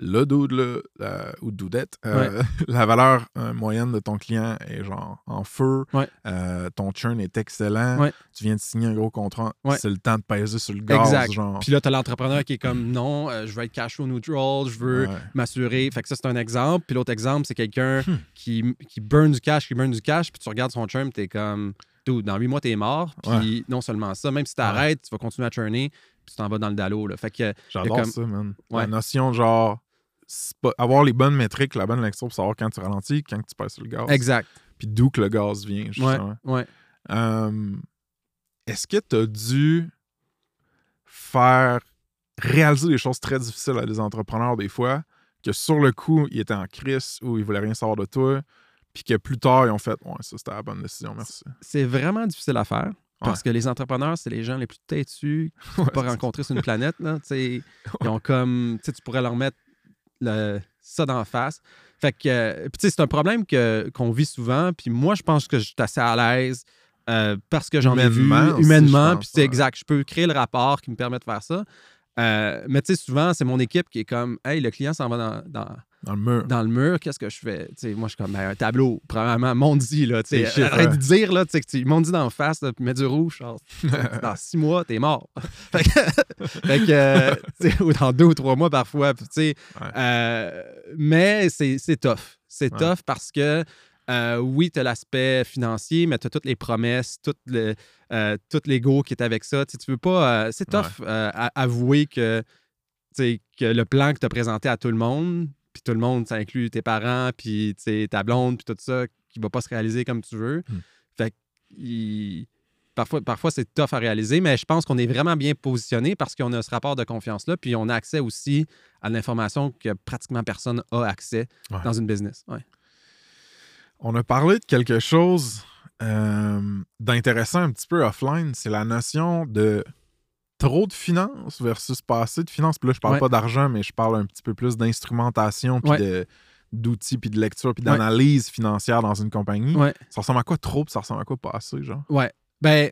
le dude, là, euh, ou doudette. euh, la valeur euh, moyenne de ton client est genre en feu. Ouais. Euh, ton churn est excellent. Ouais. Tu viens de signer un gros contrat. C'est le temps de peser sur le gaz. Exact. Genre. Puis là, tu as l'entrepreneur qui est comme non, je veux être cash flow neutral, je veux m'assurer. Fait que ça, c'est un exemple. Puis l'autre exemple, c'est quelqu'un Hmm. qui, qui burn du cash, qui burn du cash, puis tu regardes son churn, tu es comme, dans huit mois, tu es mort. Puis non seulement ça, même si tu arrêtes, tu vas continuer à churner, puis tu t'en vas dans le dallo. Là. Fait que, J'adore comme- ça, man. La notion, genre, avoir les bonnes métriques, la bonne lecture pour savoir quand tu ralentis, quand tu passes sur le gaz. exact. Puis d'où que le gaz vient, Ouais, justement. ouais. Euh, Est-ce que tu as dû faire réaliser des choses très difficiles à des entrepreneurs des fois, que sur le coup, ils étaient en crise ou ils voulaient rien savoir de toi, puis que plus tard, ils ont fait Ouais, ça c'était la bonne décision, merci. C'est vraiment difficile à faire. Parce que les entrepreneurs, c'est les gens les plus têtus qu'on <laughs> peut pas rencontrer sur une planète. Là. <laughs> Ils ont comme. Tu pourrais leur mettre le- ça d'en face. Fait que. euh, c'est un problème que, qu'on vit souvent. Puis moi, je pense que je suis assez à l'aise euh, parce que j'en ai vu Humainement Puis c'est ouais. exact. Je peux créer le rapport qui me permet de faire ça. Euh, mais tu sais, souvent, c'est mon équipe qui est comme Hey, le client s'en va dans, dans, Dans le mur. dans le mur, qu'est-ce que je fais? Sais, moi, je suis comme ben, un tableau, premièrement, m'ont dit, là, tu sais, chiffres, arrête de dire, là, tu sais, dit d'en face, là, puis mets du rouge, genre, <laughs> dans six mois, t'es mort. <laughs> fait que, euh, ou dans deux ou trois mois parfois, tu sais, Ouais. euh, mais c'est c'est tough. C'est Ouais. tough parce que, euh, oui, tu as l'aspect financier, mais tu as toutes les promesses, tout le, euh, tout l'ego qui est avec ça. Tu sais, tu veux pas. euh, c'est tough euh, à- avouer que, que le plan que tu as présenté à tout le monde, puis tout le monde, ça inclut tes parents, puis ta blonde, puis tout ça, qui va pas se réaliser comme tu veux. Hmm. Fait que, il- Parfois, parfois c'est tough à réaliser, mais je pense qu'on est vraiment bien positionné parce qu'on a ce rapport de confiance-là, puis on a accès aussi à l'information que pratiquement personne a accès Ouais. dans une business. Ouais. On a parlé de quelque chose euh, d'intéressant un petit peu offline, c'est la notion de trop de finances versus pas assez de finances. Puis là, je parle Ouais. pas d'argent, mais je parle un petit peu plus d'instrumentation, puis Ouais. de- d'outils, puis de lecture, puis Ouais. d'analyse financière dans une compagnie. Ça ressemble à quoi trop, puis ça ressemble à quoi pas assez, genre? Ouais. Ben,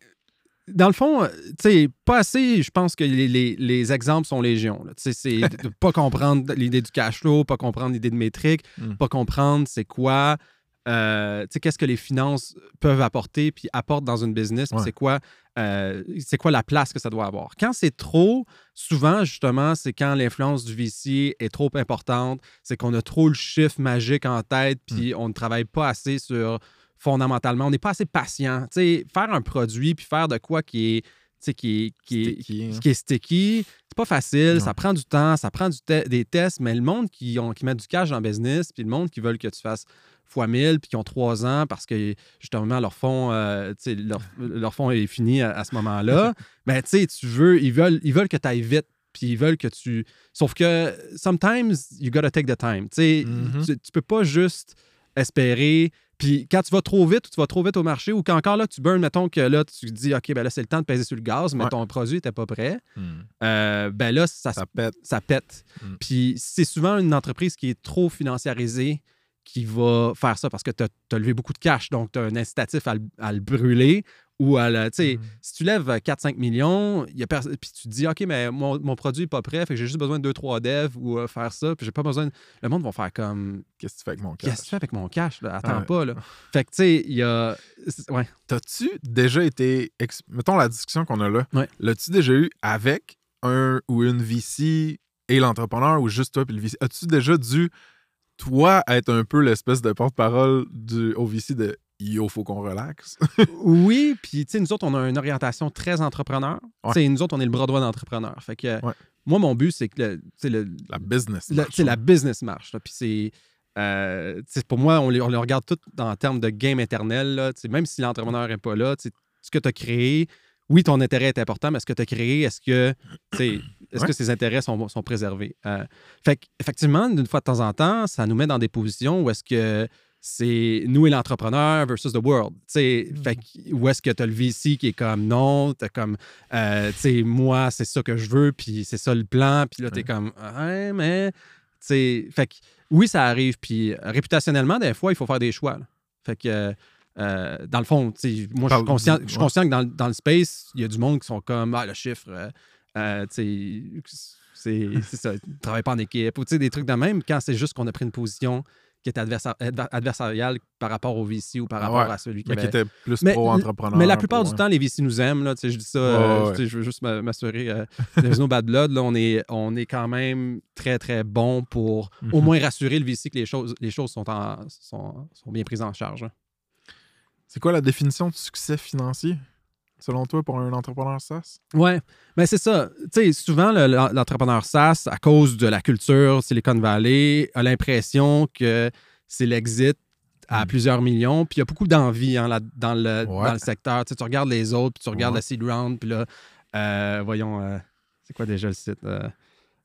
dans le fond, euh, tu sais, pas assez, je pense que les, les- les exemples sont légion. Tu sais, c'est de pas comprendre l'idée du cash flow, pas comprendre l'idée de métrique, <laughs> Mm. pas comprendre c'est quoi, euh, qu'est-ce que les finances peuvent apporter, puis apportent dans une business, puis Ouais. c'est quoi, euh, c'est quoi la place que ça doit avoir? Quand c'est trop, souvent, justement, c'est quand l'influence du VC est trop importante, c'est qu'on a trop le chiffre magique en tête, puis Mm. on ne travaille pas assez sur fondamentalement, on n'est pas assez patient. Faire un produit puis faire de quoi qui est, qui est, qui est, Sticky, hein. qui est sticky, c'est pas facile, Non. ça prend du temps, ça prend du te- des tests, mais le monde qui, ont, qui met du cash dans le business, puis le monde qui veulent que tu fasses fois 1000, puis qui ont trois ans parce que justement leur fonds, euh, leur, leur fonds est fini à, à ce moment-là, <laughs> ben tu sais, tu veux, ils veulent, ils veulent que tu ailles vite. puis ils veulent que tu. Sauf que sometimes you gotta take the time. Tu sais, Mhm. tu, tu peux pas juste espérer. Puis quand tu vas trop vite ou tu vas trop vite au marché ou qu'encore là, tu burns, mettons que là, tu dis, OK, ben là, c'est le temps de peser sur le gaz, mais Ouais. ton produit n'était pas prêt, Hmm. euh, ben là, ça, Ça pète. ça pète. Mm. Puis c'est souvent une entreprise qui est trop financiarisée qui va faire ça parce que tu as, levé beaucoup de cash, donc tu as un incitatif à, le- à le brûler ou à le. Tu sais, Mm. si tu lèves 4-5 millions, il y a pers- puis tu te dis, OK, mais mon, mon produit n'est pas prêt, fait que j'ai juste besoin de 2-3 devs ou euh, faire ça, puis j'ai pas besoin. de- Le monde va faire comme, Qu'est-ce que tu fais avec mon qu'est-ce que cash? tu fais avec mon cash? Là? Attends Ouais. pas, là. Fait que, tu sais, il y a. Ouais. T'as-tu déjà été. ex- Mettons la discussion qu'on a là. Ouais. L'as-tu déjà eu avec un ou une VC et l'entrepreneur ou juste toi puis le VC? As-tu déjà dû, toi, être un peu l'espèce de porte-parole du au VC de Yo, faut qu'on relaxe? <laughs> Oui, puis tu sais, nous autres, on a une orientation très entrepreneur. Ouais. Tu sais, nous autres, on est le bras droit d'entrepreneur. Fait que Ouais. moi, mon but, c'est que le, La business. marche, la business marche. Puis c'est. euh, pour moi, on les, on les regarde tout en termes de game éternel. Là. Même si l'entrepreneur n'est pas là, ce que tu as créé, oui, ton intérêt est important, mais ce que tu as créé, est-ce que, est-ce Ouais. que ces intérêts sont, sont préservés? Euh, fait effectivement, d'une fois de temps en temps, ça nous met dans des positions où est-ce que c'est nous et l'entrepreneur versus the world. Sais, fait où est-ce que tu as le VC qui est comme non, tu comme, euh, tu sais, moi, c'est ça que je veux, puis c'est ça le plan, puis là, tu es Ouais. comme, ouais, mais, tu sais, fait que oui, ça arrive, puis euh, réputationnellement, des fois, il faut faire des choix. là. Fait que, euh, dans le fond, moi, je suis conscient, je suis conscient que dans, le- dans le space, il y a du monde qui sont comme, ah, le chiffre, euh, euh, tu sais, c'est ça, ils travaillent pas en équipe, ou des trucs de même, quand c'est juste qu'on a pris une position qui adversa- adver- adversariale par rapport au VC ou par rapport Ouais, à celui qui Mais qui était plus pro-entrepreneur. Mais la plupart du temps, les VC nous aiment. Là, je dis ça, euh, Ouais, je veux juste m'a- m'assurer. Euh, there's no bad blood. Là, on, est, on est quand même très, très bon pour au Mhm. moins rassurer le VC que les choses, les choses sont, en- sont, sont bien prises en charge. hein. C'est quoi la définition de succès financier, selon toi, pour un entrepreneur SaaS? Ouais, mais c'est ça. Tu sais, souvent, le- l'en- l'entrepreneur SaaS, à cause de la culture Silicon Valley, a l'impression que c'est l'exit à Mm. plusieurs millions. Puis il y a beaucoup d'envie hein, dans, le, Ouais. dans le secteur. Tu sais, tu regardes les autres, puis tu regardes Ouais. la seed round, puis là, euh, voyons, euh, c'est quoi déjà le site? Euh,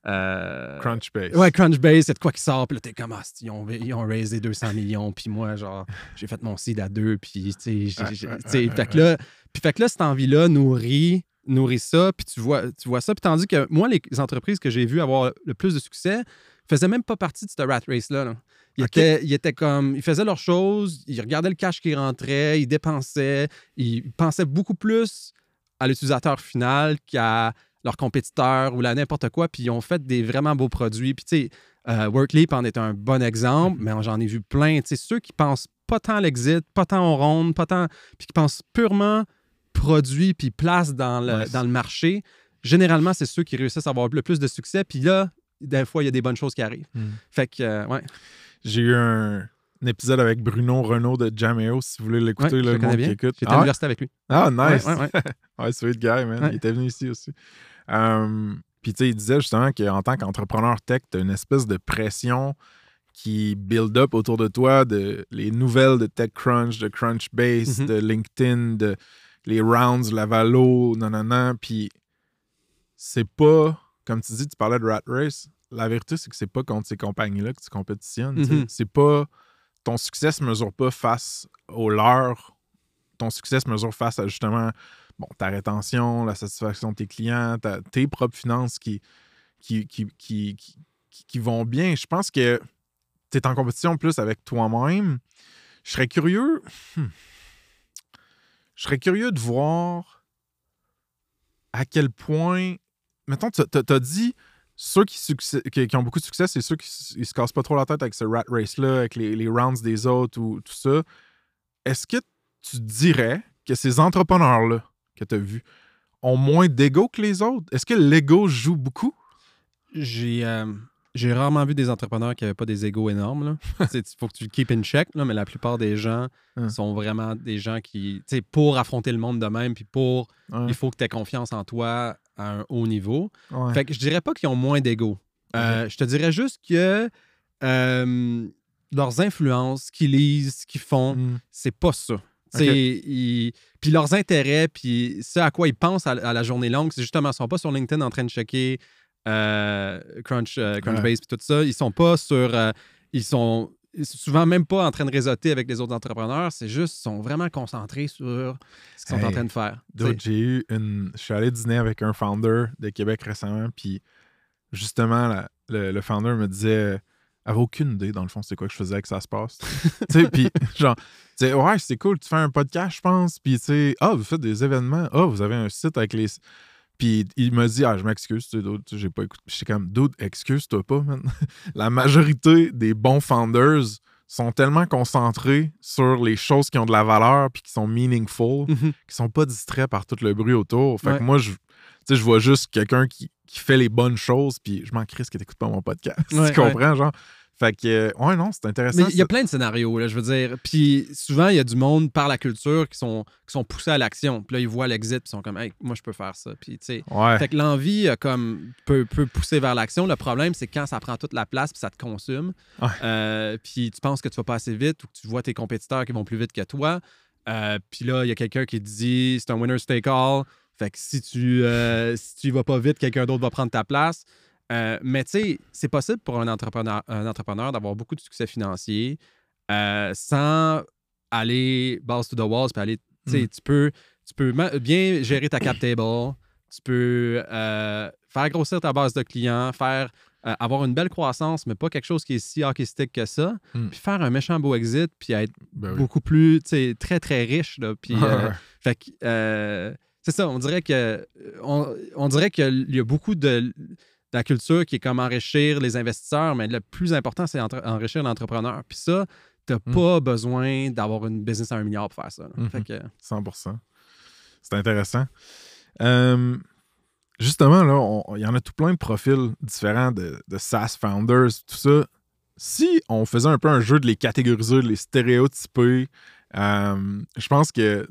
euh, Crunchbase. Ouais, Crunchbase, c'est de quoi qui sort, puis là, t'es comme, ah, ils ont, ils ont raisé 200 millions, puis moi, genre, j'ai fait mon seed à deux, puis, tu sais, fait que là, puis fait que là, cette envie-là nourrit, nourrit ça, puis tu vois, tu vois ça, puis tandis que moi, les entreprises que j'ai vues avoir le plus de succès faisaient même pas partie de cette rat race-là. là. Ils, Ok. étaient, ils étaient comme, ils faisaient leurs choses, ils regardaient le cash qui rentrait, ils dépensaient, ils pensaient beaucoup plus à l'utilisateur final qu'à leur compétiteur ou là n'importe quoi, puis ils ont fait des vraiment beaux produits. Puis tu sais, euh, Workleap en est un bon exemple, mais j'en ai vu plein. Tu sais, ceux qui pensent pas tant à l'exit, pas tant au ronde, pas tant, puis qui pensent purement produit puis place dans le, Ouais. dans le marché, généralement, c'est ceux qui réussissent à avoir le plus de succès. Puis là, des fois, il y a des bonnes choses qui arrivent. Hmm. Fait que, euh, ouais. J'ai eu un, un épisode avec Bruno Renault de Jameo, si vous voulez l'écouter, le monde bien. qui écoute. J'étais à Ah, l'université avec lui. ah, nice! Ouais, ouais, <laughs> ouais. Sweet guy, man. Il était venu ici aussi. Euh, Puis, tu sais, il disait justement qu'en tant qu'entrepreneur tech, tu as une espèce de pression qui build up autour de toi, de les nouvelles de TechCrunch, de Crunchbase, Mhm. de LinkedIn, de les rounds, Lavalo, non, non, non. Puis, c'est pas, comme tu dis, tu parlais de Rat Race. La vérité, c'est que c'est pas contre ces compagnies-là que tu compétitionnes. Mhm. C'est pas. Ton succès se mesure pas face au leur. Ton succès se mesure face à justement ta rétention, la satisfaction de tes clients, tes propres finances qui, qui, qui, qui, qui- vont bien. Je pense que tu es en compétition plus avec toi-même. Je serais curieux. hmm. Je serais curieux de voir à quel point. Mettons, tu as dit ceux qui, succès- qui, ont beaucoup de succès, c'est ceux qui ils se cassent pas trop la tête avec ce rat race-là, avec les, les rounds des autres ou tout ça. Est-ce que tu dirais que ces entrepreneurs-là que tu as vus ont moins d'ego que les autres? Est-ce que l'ego joue beaucoup? J'ai euh, j'ai rarement vu des entrepreneurs qui n'avaient pas des égos énormes. Il <laughs> faut que tu le keep in check, là, mais la plupart des gens Hein. sont vraiment des gens qui, tu sais, pour affronter le monde de même, puis pour, il faut que tu aies confiance en toi à un haut niveau. Ouais. Fait que je dirais pas qu'ils ont moins d'ego. Euh, Je te dirais juste que euh, leurs influences, ce qu'ils lisent, ce qu'ils font, Mm. c'est pas ça. Sais, ils- Puis leurs intérêts, puis ce à quoi ils pensent à, à la journée longue, c'est justement, ils sont pas sur LinkedIn en train de checker euh, Crunch, euh, Crunchbase Ouais. puis tout ça. Ils sont pas sur. euh, ils sont souvent même pas en train de réseauter avec les autres entrepreneurs. C'est juste, ils sont vraiment concentrés sur ce qu'ils sont en train de faire. J'ai eu une. Je suis allé dîner avec un founder de Québec récemment, puis justement, la- le, le founder me disait. Avait aucune idée, dans le fond, c'est quoi que je faisais que ça se passe. <laughs> tu sais, puis genre, tu sais, ouais, c'est cool, tu fais un podcast, je pense, puis tu sais, ah, vous faites des événements, ah, vous avez un site avec les. Puis il m'a dit, ah, je m'excuse, tu sais, dude, tu sais, j'ai pas écouté. J'étais comme, dude, excuse-toi pas, man. <laughs> La majorité des bons founders sont tellement concentrés sur les choses qui ont de la valeur puis qui sont meaningful Mhm. qui sont pas distraits par tout le bruit autour. Fait Ouais. que moi, je, sais, je vois juste quelqu'un qui, qui fait les bonnes choses, puis je m'en crisse que t'écoutes pas mon podcast. <laughs> Ouais, tu comprends, genre? Fait que, euh, ouais, non, c'est intéressant. Mais il y a plein de scénarios, là, je veux dire. Puis souvent, il y a du monde par la culture qui sont, qui sont poussés à l'action. Puis là, ils voient l'exit, puis ils sont comme, hey, moi, je peux faire ça. Puis, tu sais. Ouais. Fait que l'envie euh, comme peut, peut pousser vers l'action. Le problème, c'est quand ça prend toute la place puis ça te consume. Ouais. Euh, puis tu penses que tu vas pas assez vite ou que tu vois tes compétiteurs qui vont plus vite que toi. Euh, puis là, il y a quelqu'un qui te dit c'est un winner take all. Fait que si tu euh, si tu y vas pas vite, quelqu'un d'autre va prendre ta place. Euh, mais tu sais, c'est possible pour un entrepreneur, un entrepreneur d'avoir beaucoup de succès financier euh, sans aller balls to the walls puis aller. Tu Mm. tu peux, tu peux bien gérer ta cap table. Tu peux faire grossir ta base de clients, faire avoir une belle croissance, mais pas quelque chose qui est si artistique que ça. Mm. Puis faire un méchant beau exit, puis être Ben oui. beaucoup plus, tu sais, très, très riche. Là, puis, fait que, c'est ça, on dirait que on, on dirait qu'il y a beaucoup de, de la culture qui est comme enrichir les investisseurs, mais le plus important, c'est enrichir l'entrepreneur. Puis ça, tu n'as Mm. pas besoin d'avoir une business à un milliard pour faire ça. là. Mhm. Fait que, 100%. C'est intéressant. Euh, justement, là, il y en a tout plein de profils différents de, de SaaS founders, tout ça. Si on faisait un peu un jeu de les catégoriser, de les stéréotyper, euh, je pense que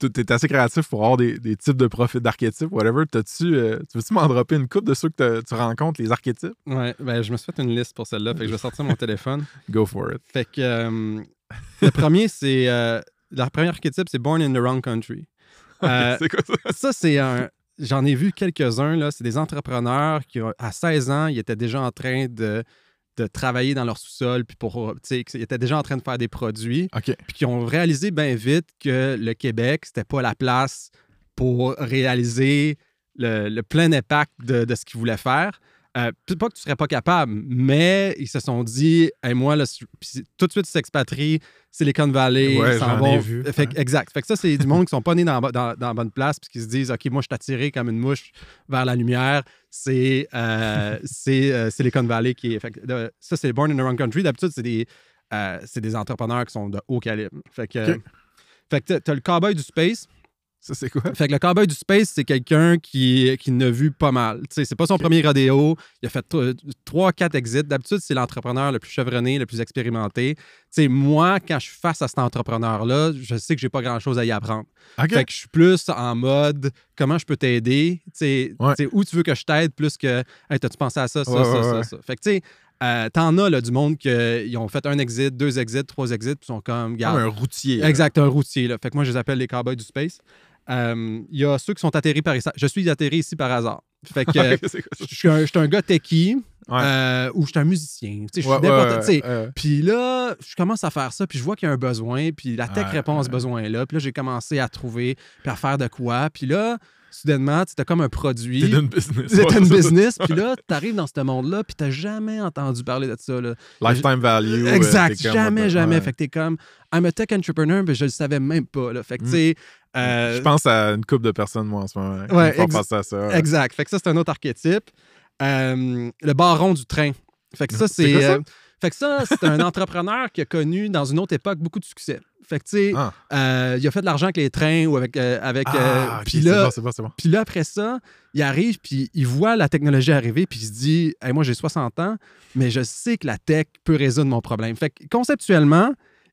tu es assez créatif pour avoir des, des types de profils, d'archétypes, whatever. T'as-tu, euh, tu veux-tu m'en dropper une coupe de ceux que tu rencontres, les archétypes? ouais, ben, je me suis fait une liste pour celle-là, fait que je vais sortir mon <laughs> téléphone. Go for it. Fait que euh, le premier, c'est. euh, la première archétype, c'est Born in the Wrong Country. <laughs> Euh, c'est quoi ça? ça, c'est un. J'en ai vu quelques-uns, là. C'est des entrepreneurs qui, à 16 ans, ils étaient déjà en train de, de travailler dans leur sous-sol, puis pour. Tu sais, ils étaient déjà en train de faire des produits, OK. puis qui ont réalisé bien vite que le Québec, c'était pas la place pour réaliser le, le plein impact de, de ce qu'ils voulaient faire. Euh, pas que tu serais pas capable, mais ils se sont dit, Hey, moi, là, tout de suite, ils s'expatrient, Silicon Valley, Ouais, ils s'en ai vont. vu. Fait Ouais. Exact. Fait que ça, c'est du monde <laughs> qui sont pas nés dans, dans, dans la bonne place, puis qui se disent, OK, moi, je suis attiré comme une mouche vers la lumière. C'est euh, <laughs> euh, Silicon Valley qui est. Fait que, ça, c'est Born in the Wrong Country. D'habitude, c'est des, euh, des entrepreneurs qui sont de haut calibre. Fait que, fait que t'as- t'as le cowboy du space. Ça, c'est quoi? Fait que le cowboy du space, c'est quelqu'un qui, qui n'a vu pas mal. Tu sais, c'est pas son premier rodéo. Il a fait tro- trois, quatre exits. D'habitude, c'est l'entrepreneur le plus chevronné, le plus expérimenté. Tu sais, moi, quand je suis face à cet entrepreneur-là, je sais que j'ai pas grand-chose à y apprendre. Fait que je suis plus en mode comment je peux t'aider, tu sais, Ouais. où tu veux que je t'aide, plus que hey, t'as-tu pensé à ça, ça, Ouais, ça, ouais, ça, ça. Fait que tu sais, euh, t'en as là, du monde qui ont fait un exit, deux exits, trois exits, puis sont comme, un routier. là. Exact, un routier. Là. Fait que moi, je les appelle les cowboys du space. Euh, Il y a ceux qui sont atterris par ici. Je suis atterri ici par hasard. Fait que <laughs> euh, je suis un, je suis un gars techie Ouais. euh, ou je suis un musicien. Je suis n'importe-. Puis là, je commence à faire ça, puis je vois qu'il y a un besoin, puis la tech répond à ce besoin-là. Puis là, j'ai commencé à trouver, puis à faire de quoi. Puis là, soudainement, tu as comme un produit. T'es d'une business. T'es Ouais, une business, puis là, <laughs> tu arrives dans ce monde-là, puis t'as jamais entendu parler de ça. Là. Lifetime value. euh, Exact, comme, jamais, ouais. jamais. Fait que t'es comme, I'm a tech entrepreneur, mais je le savais même pas. Là. Fait que, Mm. tu sais, euh, Je pense à une couple de personnes, moi, en ce moment. qui Ouais, font ex- penser à ça. ouais. Exact. Fait que ça, c'est un autre archétype. Euh, le baron du train. Fait que ça, C'est fait que ça, c'est un <laughs> entrepreneur qui a connu dans une autre époque beaucoup de succès. Fait que, tu sais, Ah. euh, il a fait de l'argent avec les trains ou avec. euh, avec euh, Ah, ok, puis là, bon, bon, bon. là, après ça, il arrive, puis il voit la technologie arriver, puis il se dit Hey, Moi, j'ai 60 ans, mais je sais que la tech peut résoudre mon problème. Fait que conceptuellement,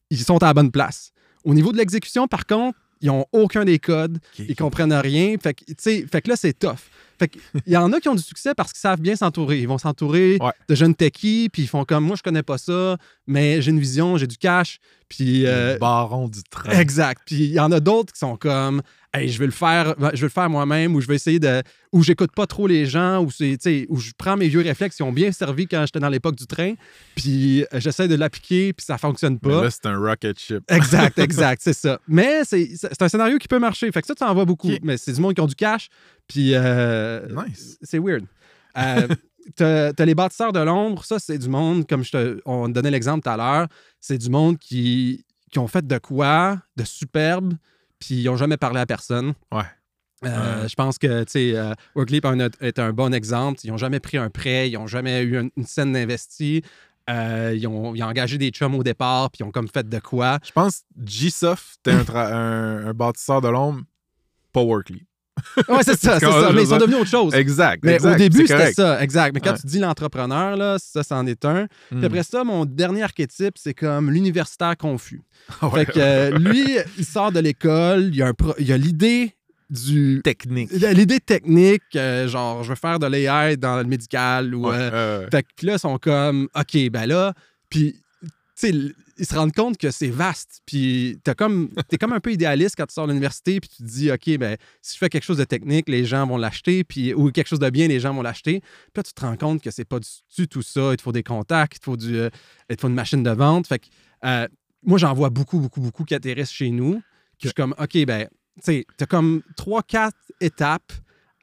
ils sont à la bonne place. Au niveau de l'exécution, par contre, ils n'ont aucun des codes, Ok. ils comprennent rien. Fait que, fait que là, c'est tough. Fait qu'il y en a qui ont du succès parce qu'ils savent bien s'entourer. Ils vont s'entourer Ouais. de jeunes techies, puis ils font comme moi, je connais pas ça, mais j'ai une vision, j'ai du cash. Puis. euh, baron du train. Exact. Puis il y en a d'autres qui sont comme Hey, je vais le faire, je vais le faire moi-même, ou je vais essayer de. ou j'écoute pas trop les gens, ou c'est, ou je prends mes vieux réflexes qui ont bien servi quand j'étais dans l'époque du train, puis euh, j'essaie de l'appliquer, puis ça fonctionne Mais pas. là, c'est un rocket ship. Exact, exact, <laughs> c'est ça. Mais c'est, c'est un scénario qui peut marcher. Fait que ça, tu en vois beaucoup. Mais c'est du monde qui ont du cash, puis euh, Nice. c'est weird. Euh, <laughs> t'as, t'as les bâtisseurs de l'ombre, ça, c'est du monde, comme je te, on donnait l'exemple tout à l'heure, c'est du monde qui, qui ont fait de quoi, de superbe, puis ils n'ont jamais parlé à personne. Ouais. Euh, Ouais. Je pense que, tu sais, euh, a- est un bon exemple. Ils n'ont jamais pris un prêt, ils n'ont jamais eu un- une scène d'investi. Euh, ils, ont, ils ont engagé des chums au départ, puis ils ont comme fait de quoi. Je pense G-Soft, t'es un, un, un bâtisseur de l'ombre, pas Workly. Ouais, c'est ça, <laughs> c'est ça. Mais ils sont devenus autre chose. Exact. Mais exact, au début, c'était ça, exact. Mais quand Ouais. tu dis l'entrepreneur, là, ça, c'en est un. Puis Hmm. après ça, mon dernier archétype, c'est comme l'universitaire confus. <laughs> Ouais. Fait que euh, lui, il sort de l'école, il y a, pro- a l'idée du. technique. L'idée technique, euh, genre, je veux faire de l'AI dans le médical ou. Ouais, euh, fait que là, ils sont comme, OK, ben là, puis, tu sais, ils se rendent compte que c'est vaste. Puis, t'as comme, t'es comme un peu idéaliste quand tu sors de l'université, puis tu te dis, OK, ben, si je fais quelque chose de technique, les gens vont l'acheter, puis, ou quelque chose de bien, les gens vont l'acheter. Puis là, tu te rends compte que c'est pas du, tout ça. Il te faut des contacts, il te faut, du, euh, il te faut une machine de vente. Fait que, euh, moi, j'en vois beaucoup, beaucoup, beaucoup qui atterrissent chez nous. Je suis comme, OK, ben, tu sais, t'as comme trois, quatre étapes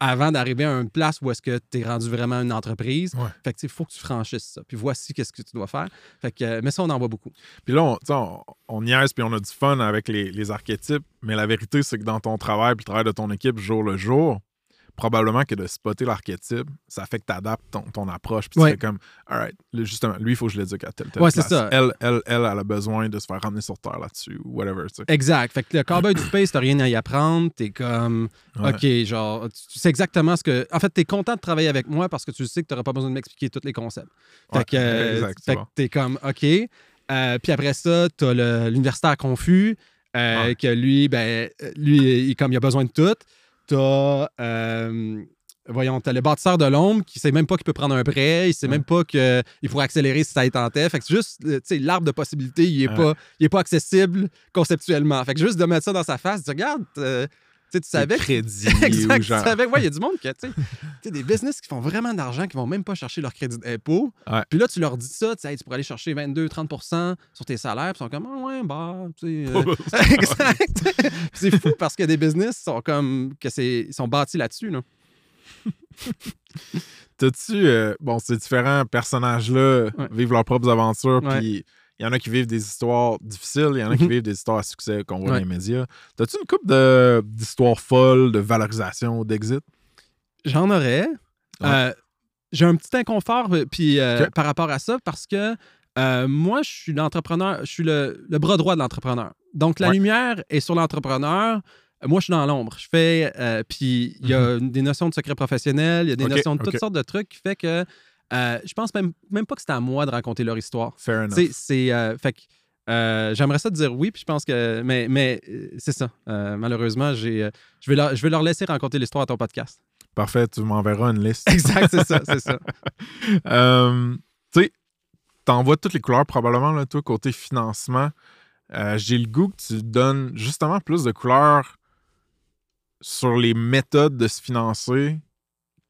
avant d'arriver à une place où est-ce que tu es rendu vraiment une entreprise. Ouais. Fait que, il faut que tu franchisses ça. Puis voici qu'est-ce que tu dois faire. Fait que, mais ça, on en voit beaucoup. Puis là, on, tu sais, on, on niaise puis on a du fun avec les, les archétypes, mais la vérité, c'est que dans ton travail puis le travail de ton équipe jour le jour, probablement que de spotter l'archétype, ça fait que tu adaptes ton, ton approche. Puis Ouais. tu fais comme, all right, là, justement, lui, il faut que je l'éduque à telle, telle Ouais, c'est place. ça. Elle, elle, elle, elle a besoin de se faire ramener sur Terre là-dessus, ou whatever, tu sais. Exact. Fait que le cowboy du space, t'as rien à y apprendre. T'es comme, Ouais. OK, genre, tu sais exactement ce que. En fait, t'es content de travailler avec moi parce que tu sais que t'auras pas besoin de m'expliquer tous les concepts. Fait que, euh, t'es comme, OK. Euh, puis après ça, t'as l'universitaire confus, euh, que lui, ben, lui, il, comme il a besoin de tout. T'as. euh, Voyons, t'as le bâtisseur de l'ombre qui sait même pas qu'il peut prendre un prêt, il sait même pas qu'il faut accélérer si ça est en tête. Fait que c'est juste, euh, tu sais, l'arbre de possibilités, il est, Ouais. pas, il est pas accessible conceptuellement. Fait que juste de mettre ça dans sa face, dire, regarde, euh, tu savais. que- crédit <laughs> exact, ou tu savais. Ouais, il y a du monde qui, tu sais, <laughs> tu sais, des business qui font vraiment d'argent, qui vont même pas chercher leur crédit d'impôt. Ouais. Puis là, tu leur dis ça, tu sais, Hey, tu pourrais aller chercher 22-30% sur tes salaires, puis ils sont comme, ah ouais, bah, tu sais. euh, <laughs> exact. C'est fou parce que des business sont comme, que c'est, ils sont bâtis là-dessus, là. T'as-tu. euh, bon, ces différents personnages-là Ouais. vivent leurs propres aventures, puis il y en a qui vivent des histoires difficiles, il y en a qui Mhm. vivent des histoires à succès qu'on voit Ouais. dans les médias. T'as-tu une coupe d'histoires folles, de valorisation d'exit? J'en aurais. Ouais. Euh, j'ai un petit inconfort euh, puis, euh, par rapport à ça parce que euh, moi, je suis l'entrepreneur, je suis le, le bras droit de l'entrepreneur. Donc, la Ouais. lumière est sur l'entrepreneur. Moi, je suis dans l'ombre. Je fais. puis, il y a des notions de secret professionnel, il y a des notions de toutes sortes de trucs qui fait que euh, je pense même, même pas que c'est à moi de raconter leur histoire. Fair enough. C'est. euh, fait que, euh, J'aimerais ça te dire oui, puis je pense que. Mais, mais c'est ça. Malheureusement, j'ai, je, vais leur, je vais leur laisser raconter l'histoire à ton podcast. Parfait, tu m'enverras une liste. <laughs> Exact, c'est ça, c'est ça. <laughs> Tu sais, t'envoies toutes les couleurs probablement, là, toi, côté financement. J'ai le goût que tu donnes justement plus de couleurs sur les méthodes de se financer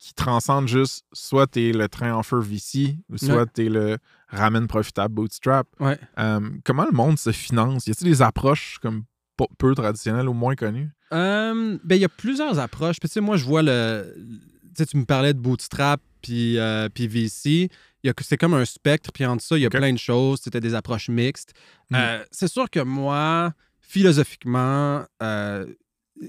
qui transcendent juste soit t'es le train en feu VC ou soit Ouais. t'es le ramène profitable bootstrap. Ouais. Euh, comment le monde se finance? Y a-t-il des approches comme peu traditionnelles ou moins connues? Euh, ben, il y a plusieurs approches. Puis, tu sais, moi, je vois le. Tu sais, tu me parlais de Bootstrap puis, euh, puis VC. C'est comme un spectre. Puis, entre ça, il y a plein de choses. C'était des approches mixtes. Mm. C'est sûr que moi, philosophiquement, euh,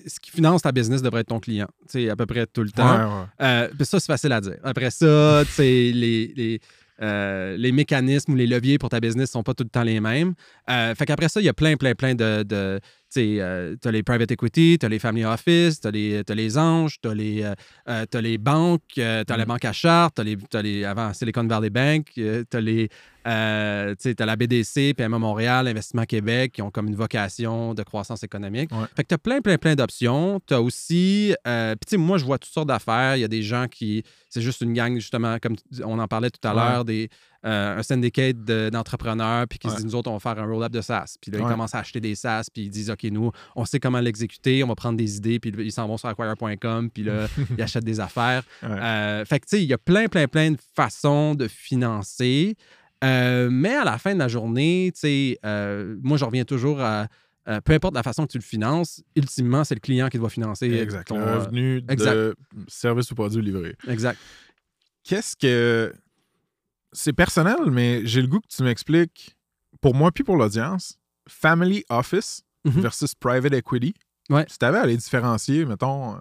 ce qui finance ta business devrait être ton client. Tu sais, à peu près tout le temps. Ouais, ouais. Euh, ça, c'est facile à dire. Après ça, tu sais, les, les, euh, les mécanismes ou les leviers pour ta business sont pas tout le temps les mêmes. Euh, fait qu'après ça, il y a plein, plein, plein de, de, tu as les private equity, tu as les family office, tu as, les anges, tu as, les, t'as les banques, tu as la Mm. banque à charte, tu as les, t'as les. Avant Silicon Valley Bank, tu as les. Euh, tu as la BDC, PMA Montréal, Investissement Québec, qui ont comme une vocation de croissance économique. Ouais. Fait que tu as plein, plein, plein d'options. Tu as aussi, euh, puis moi, je vois toutes sortes d'affaires. Il y a des gens qui, c'est juste une gang, justement, comme on en parlait tout à Ouais. l'heure, des, euh, un syndicate de- d'entrepreneurs, puis qui se Ouais. disent, nous autres, on va faire un roll-up de SaaS. Puis là, ils commencent à acheter des SaaS, puis ils disent, OK, nous, on sait comment l'exécuter, on va prendre des idées, puis ils s'en vont sur acquire.com, puis là, <laughs> ils achètent des affaires. Euh, fait que, tu sais, il y a plein, plein, plein de façons de financer. Euh, mais à la fin de la journée, tu sais, euh, moi, je reviens toujours à euh, peu importe la façon que tu le finances, ultimement, c'est le client qui doit financer Exact. ton, Le euh, revenu de service ou produit livré. exact. Qu'est-ce que. C'est personnel, mais j'ai le goût que tu m'expliques, pour moi puis pour l'audience, Family Office Mhm. versus Private Equity. Ouais. Si tu avais à les différencier, mettons.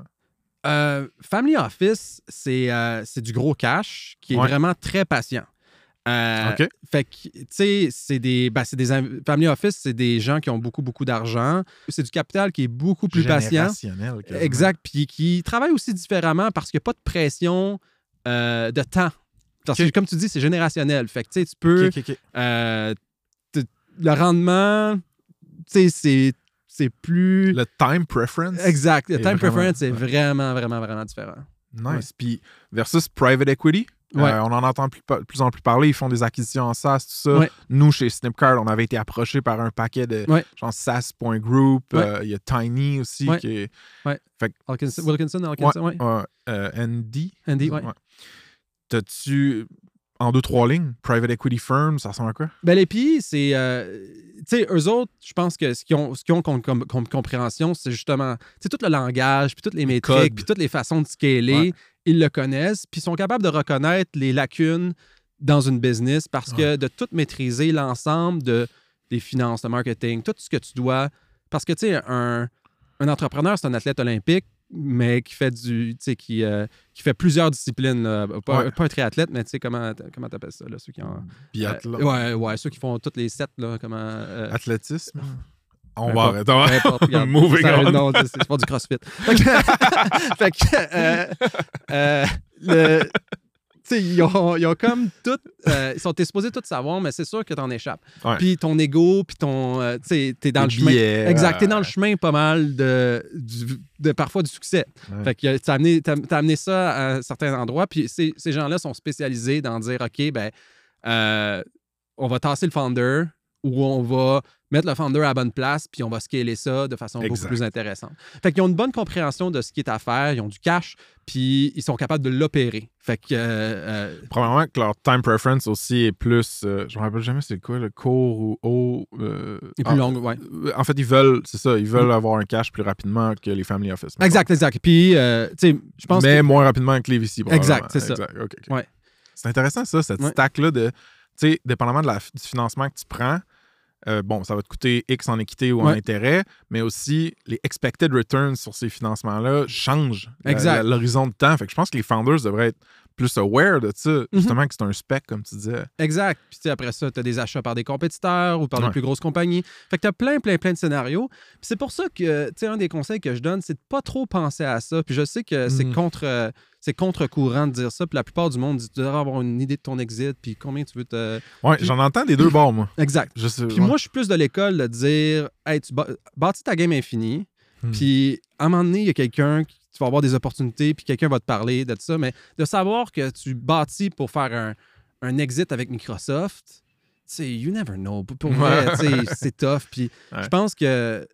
euh, Family Office, c'est euh, du gros cash qui est Ouais. vraiment très patient. Euh. Fait que, tu sais, c'est des, ben, c'est des. Family Office, c'est des gens qui ont beaucoup, beaucoup d'argent. C'est du capital qui est beaucoup plus patient. Exact. Puis qui travaille aussi différemment parce qu'il n'y a pas de pression euh, de temps. Parce que, comme tu dis, c'est générationnel. Fait que, tu sais, tu peux. Euh, le rendement, tu sais, c'est- c'est plus. Le time preference. Exact. Le time vraiment- preference est ouais. vraiment, vraiment, vraiment différent. Nice. Puis versus private equity, Ouais. euh, on en entend plus, de plus en plus parler. Ils font des acquisitions en SaaS, tout ça. Ouais. Nous, chez Snipcard, on avait été approchés par un paquet de Ouais. genre SaaS.group. Euh, Il y a Tiny aussi qui est. Alkinson, Wilkinson. Ouais, euh, Andy. Andy, ouais. T'as-tu, en deux, trois lignes, private equity firm, ça ressemble à quoi? Ben, les pays, c'est. euh, tu sais, eux autres, je pense que ce qu'ils ont, ce qu'ils ont comme, compréhension, c'est justement. Tu tout le langage, puis toutes les métriques, puis toutes les façons de scaler, Ouais. ils le connaissent, puis ils sont capables de reconnaître les lacunes dans une business parce que de tout maîtriser l'ensemble de, des finances, de marketing, tout ce que tu dois. Parce que, tu sais, un, un entrepreneur, c'est un athlète olympique, mais qui fait du. Tu sais, qui, euh, qui fait plusieurs disciplines. là. Pas, Ouais. pas un triathlète, mais tu sais, comment comment t'appelles ça, là, ceux qui ont. Biathlon. Euh, ouais, ouais, ceux qui font toutes les là, comment. euh, Athlétisme. On va arrêter. peu importe, regarde, <laughs> Moving ça a un on. nom, c'est- pas du CrossFit. <laughs> <laughs> Fait que, euh, euh, le- ils ont, ils ont comme tout. euh, ils sont exposés tout savoir, mais c'est sûr que t'en échappes. Ouais. Puis ton ego, puis ton. euh, tu sais, t'es dans le chemin. Exact, t'es dans le chemin pas mal de, du- de parfois du succès. Fait que euh, t'as amené, amené ça à certains endroits, puis ces, ces gens-là sont spécialisés dans dire OK, ben, euh, on va tasser le founder ou on va mettre le founder à la bonne place, puis on va scaler ça de façon beaucoup plus intéressante. Fait qu'ils ont une bonne compréhension de ce qui est à faire, ils ont du cash, puis ils sont capables de l'opérer. Fait que. euh, euh, Probablement que leur time preference aussi est plus. euh, je me rappelle jamais c'est quoi, le court ou haut. euh, est plus ah, long, ouais. En fait, ils veulent, c'est ça, ils veulent avoir un cash plus rapidement que les family office. Exact, exact. Puis, tu sais, je pense Mais que. moins rapidement que les VC. Exact, c'est ça. Exact. Ouais. C'est intéressant ça, cette Ouais. stack-là de, tu sais, dépendamment de la, du financement que tu prends, euh, bon, ça va te coûter X en équité ou en intérêt, mais aussi les expected returns sur ces financements-là changent la- l'horizon de temps. Fait que je pense que les founders devraient être plus aware de ça, Mhm. justement que c'est un spec, comme tu disais. Exact. Puis après ça, tu as des achats par des compétiteurs ou par des Ouais. plus grosses compagnies. Fait que tu as plein, plein, plein de scénarios. Puis c'est pour ça que, tu sais, un des conseils que je donne, c'est de pas trop penser à ça. Puis je sais que c'est Mhm. contre euh, c'est contre-courant de dire ça. Puis la plupart du monde dit tu devrais avoir une idée de ton exit, puis combien tu veux te... Ouais, Puis- j'en entends des deux bords, moi. Exact. Je sais, Puis ouais. moi, je suis plus de l'école de dire, hey, tu bâ- bâtis ta game infinie, Hmm. puis à un moment donné, il y a quelqu'un, qui- tu vas avoir des opportunités, puis quelqu'un va te parler de ça, mais de savoir que tu bâtis pour faire un, un exit avec Microsoft, tu sais, you never know. Pour- vrai, tu sais, c'est tough. Puis Ouais. je pense que, euh,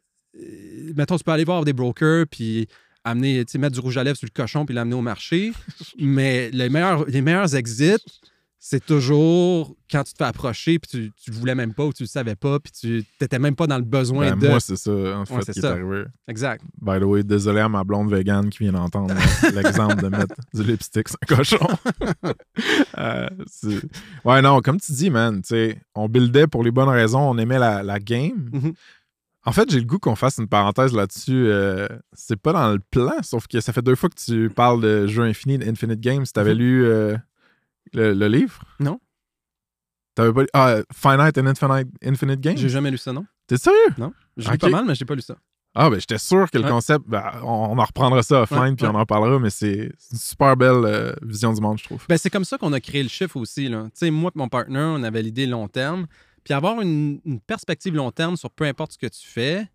mettons, tu peux aller voir des brokers, puis amener, mettre du rouge à lèvres sur le cochon, puis l'amener au marché, <laughs> mais les meilleurs, les meilleurs exits, c'est toujours quand tu te fais approcher puis tu, tu le voulais même pas ou tu le savais pas puis tu n'étais même pas dans le besoin Ben, de. Moi, c'est ça, en fait, Ouais, qui ça. est arrivé. exact. By the way, désolé à ma blonde vegan qui vient d'entendre <laughs> l'exemple de mettre du lipstick sur un cochon. <laughs> Euh, ouais, non, comme tu dis, man, tu sais, on buildait pour les bonnes raisons, on aimait la, la game. Mhm. En fait, j'ai le goût qu'on fasse une parenthèse là-dessus. euh, c'est pas dans le plan, sauf que ça fait deux fois que tu parles de jeu infini, d'Infinite Games. T'avais Mhm. lu euh, le, le livre? Non. T'avais pas lu... Ah, Finite and Infinite, Infinite Games? J'ai jamais lu ça, non? T'es sérieux? Non. J'ai Ok. lu pas mal, mais j'ai pas lu ça. Ah, ben, j'étais sûr que le Ouais. concept, ben, on, on en reprendra ça offline, Ouais, puis ouais. on en parlera, mais c'est une super belle euh, vision du monde, je trouve. Ben, c'est comme ça qu'on a créé le chiffre aussi. Là. Tu sais, moi et mon partner, on avait l'idée long terme. Puis avoir une, une perspective long terme sur peu importe ce que tu fais.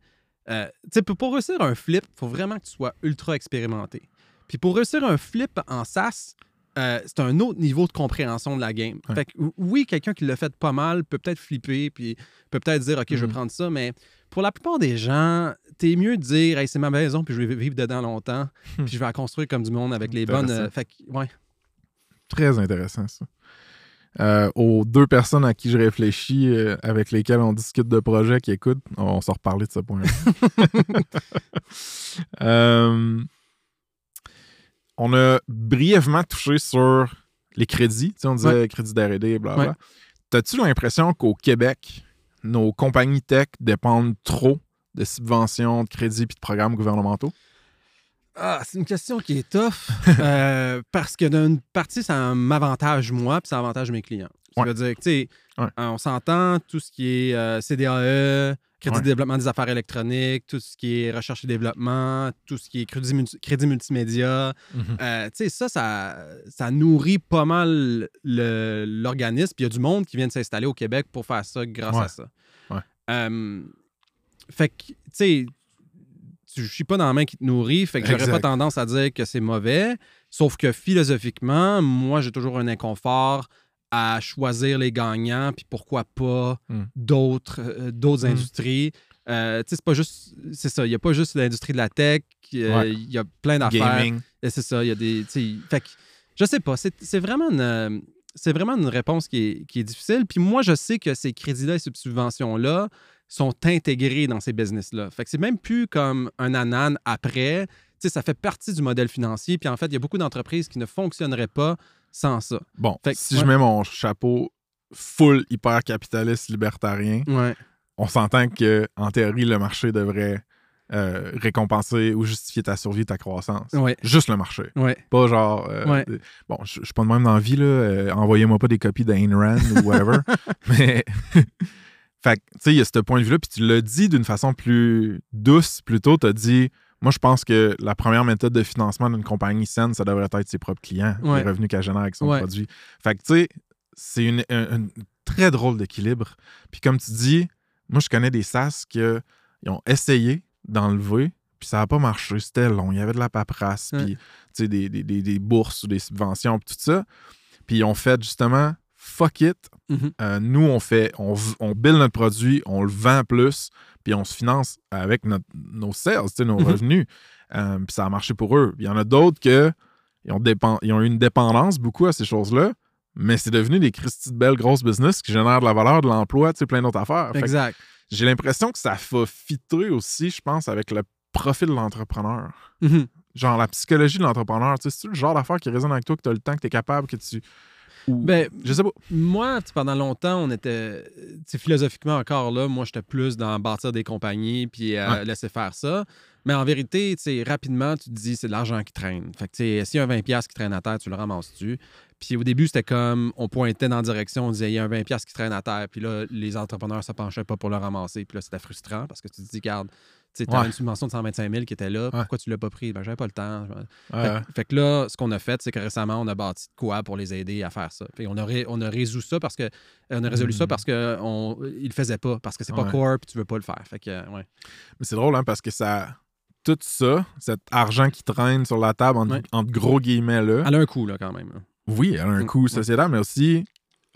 euh, tu sais, pour, pour réussir un flip, il faut vraiment que tu sois ultra expérimenté. Puis pour réussir un flip en SaaS, euh, c'est un autre niveau de compréhension de la game. Ouais. Fait que, oui, quelqu'un qui l'a fait pas mal peut peut-être flipper, puis peut peut-être dire, OK, je vais Mhm. prendre ça, mais pour la plupart des gens, t'es mieux de dire, hey, c'est ma maison, puis je vais vivre dedans longtemps, <laughs> puis je vais la construire comme du monde avec les bonnes. euh, fait que, ouais. Très intéressant, ça. Euh, aux deux personnes à qui je réfléchis, euh, avec lesquelles on discute de projets qui écoutent, on s'en reparler de ce point-là. <laughs> <laughs> On a brièvement touché sur les crédits. Tu sais, on disait crédit d'R&D, blablabla. Ouais. T'as-tu l'impression qu'au Québec, nos compagnies tech dépendent trop de subventions, de crédits puis de programmes gouvernementaux? Ah, c'est une question qui est tough <laughs> euh, parce que d'une partie, ça m'avantage moi puis ça avantage mes clients. Ça Ouais. veut dire que, tu sais, Ouais. on s'entend tout ce qui est euh, CDAE, crédit Ouais. de développement des affaires électroniques, tout ce qui est recherche et développement, tout ce qui est crédit, multi- crédit multimédia. Euh, tu sais, ça, ça, ça nourrit pas mal l'organisme. Puis il y a du monde qui vient de s'installer au Québec pour faire ça grâce Ouais. à ça. Ouais. Euh, fait que, tu sais, je suis pas dans la main qui te nourrit, fait que j'aurais pas tendance à dire que c'est mauvais. Sauf que philosophiquement, moi, j'ai toujours un inconfort à choisir les gagnants, puis pourquoi pas Mm. d'autres euh, d'autres Mm. industries. Euh, tu sais, c'est pas juste, c'est ça, il y a pas juste l'industrie de la tech, euh, Ouais. il y a plein d'affaires. Gaming. Et c'est ça, il y a des. Fait que, je sais pas, c'est c'est vraiment une. C'est vraiment une réponse qui est, qui est difficile. Puis moi, je sais que ces crédits-là et ces subventions-là sont intégrés dans ces business-là. Fait que c'est même plus comme un anan après. Tu sais, ça fait partie du modèle financier. Puis en fait, il y a beaucoup d'entreprises qui ne fonctionneraient pas sans ça. Bon, Fait que- si ouais. je mets mon chapeau full hyper capitaliste libertarien, Ouais. on s'entend que en théorie, le marché devrait euh, récompenser ou justifier ta survie, ta croissance. Ouais. Juste le marché. Ouais. Pas genre. euh, Ouais. Bon, je suis pas de même dans la vie, là. euh, Envoyez-moi pas des copies d'Ayn Rand ou whatever. <laughs> mais. <laughs> fait que, tu sais, il y a ce point de vue-là. Puis tu l'as dit d'une façon plus douce, plutôt. Tu as dit. Moi, je pense que la première méthode de financement d'une compagnie saine, ça devrait être ses propres clients, Ouais. les revenus qu'elle génère avec son Ouais. produit. Fait que, tu sais, c'est une, un, un très drôle d'équilibre. Puis comme tu dis, moi, je connais des SaaS qui euh, ils ont essayé d'enlever, puis ça n'a pas marché. C'était long. Il y avait de la paperasse, Ouais. puis tu sais, des, des- des- des bourses ou des subventions, puis tout ça. Puis ils ont fait justement fuck it. Mhm. Euh, nous, on fait, on, build notre produit, on le vend plus, puis on se finance avec notre- nos sales, nos Mhm. revenus. Euh, puis ça a marché pour eux. Il y en a d'autres que ils ont, dépen- ils ont eu une dépendance beaucoup à ces choses-là, mais c'est devenu des Christy de belles grosses business qui génèrent de la valeur, de l'emploi, plein d'autres affaires. Exact. j'ai l'impression que ça va fitrer aussi, je pense, avec le profil de l'entrepreneur. Mhm. Genre la psychologie de l'entrepreneur. C'est le genre d'affaire qui résonne avec toi, que tu as le temps, que tu es capable, que tu. Ou... Ben, je sais pas. Moi, pendant longtemps, on était, philosophiquement encore là, moi, j'étais plus dans bâtir des compagnies puis euh, Ouais. laisser faire ça. Mais en vérité, rapidement, tu te dis, c'est de l'argent qui traîne. Fait que, s'il y a un 20$ piastres qui traîne à terre, tu le ramasses-tu? Puis au début, c'était comme, on pointait dans la direction, on disait, il y a un 20$ piastres qui traîne à terre. Puis là, les entrepreneurs se penchaient pas pour le ramasser. Puis là, c'était frustrant parce que tu te dis, regarde, tu Ouais. une subvention de 125 000 qui était là, pourquoi tu l'as pas pris? Ben, j'avais pas le temps. Fait, Ouais. que- fait que là, ce qu'on a fait, c'est que récemment, on a bâti de quoi pour les aider à faire ça. Puis on a, ré- on a résolu ça parce que on a résolu ça Mm. parce on, il le faisait pas, parce que c'est pas Ouais. core, puis tu veux pas le faire. Fait que euh, ouais. Mais c'est drôle, hein, parce que ça. Tout ça, cet argent qui traîne sur la table, entre, Ouais. entre gros guillemets, là. Elle a un coût là quand même. Oui, elle a un Mm, coût ouais. sociétal, mais aussi.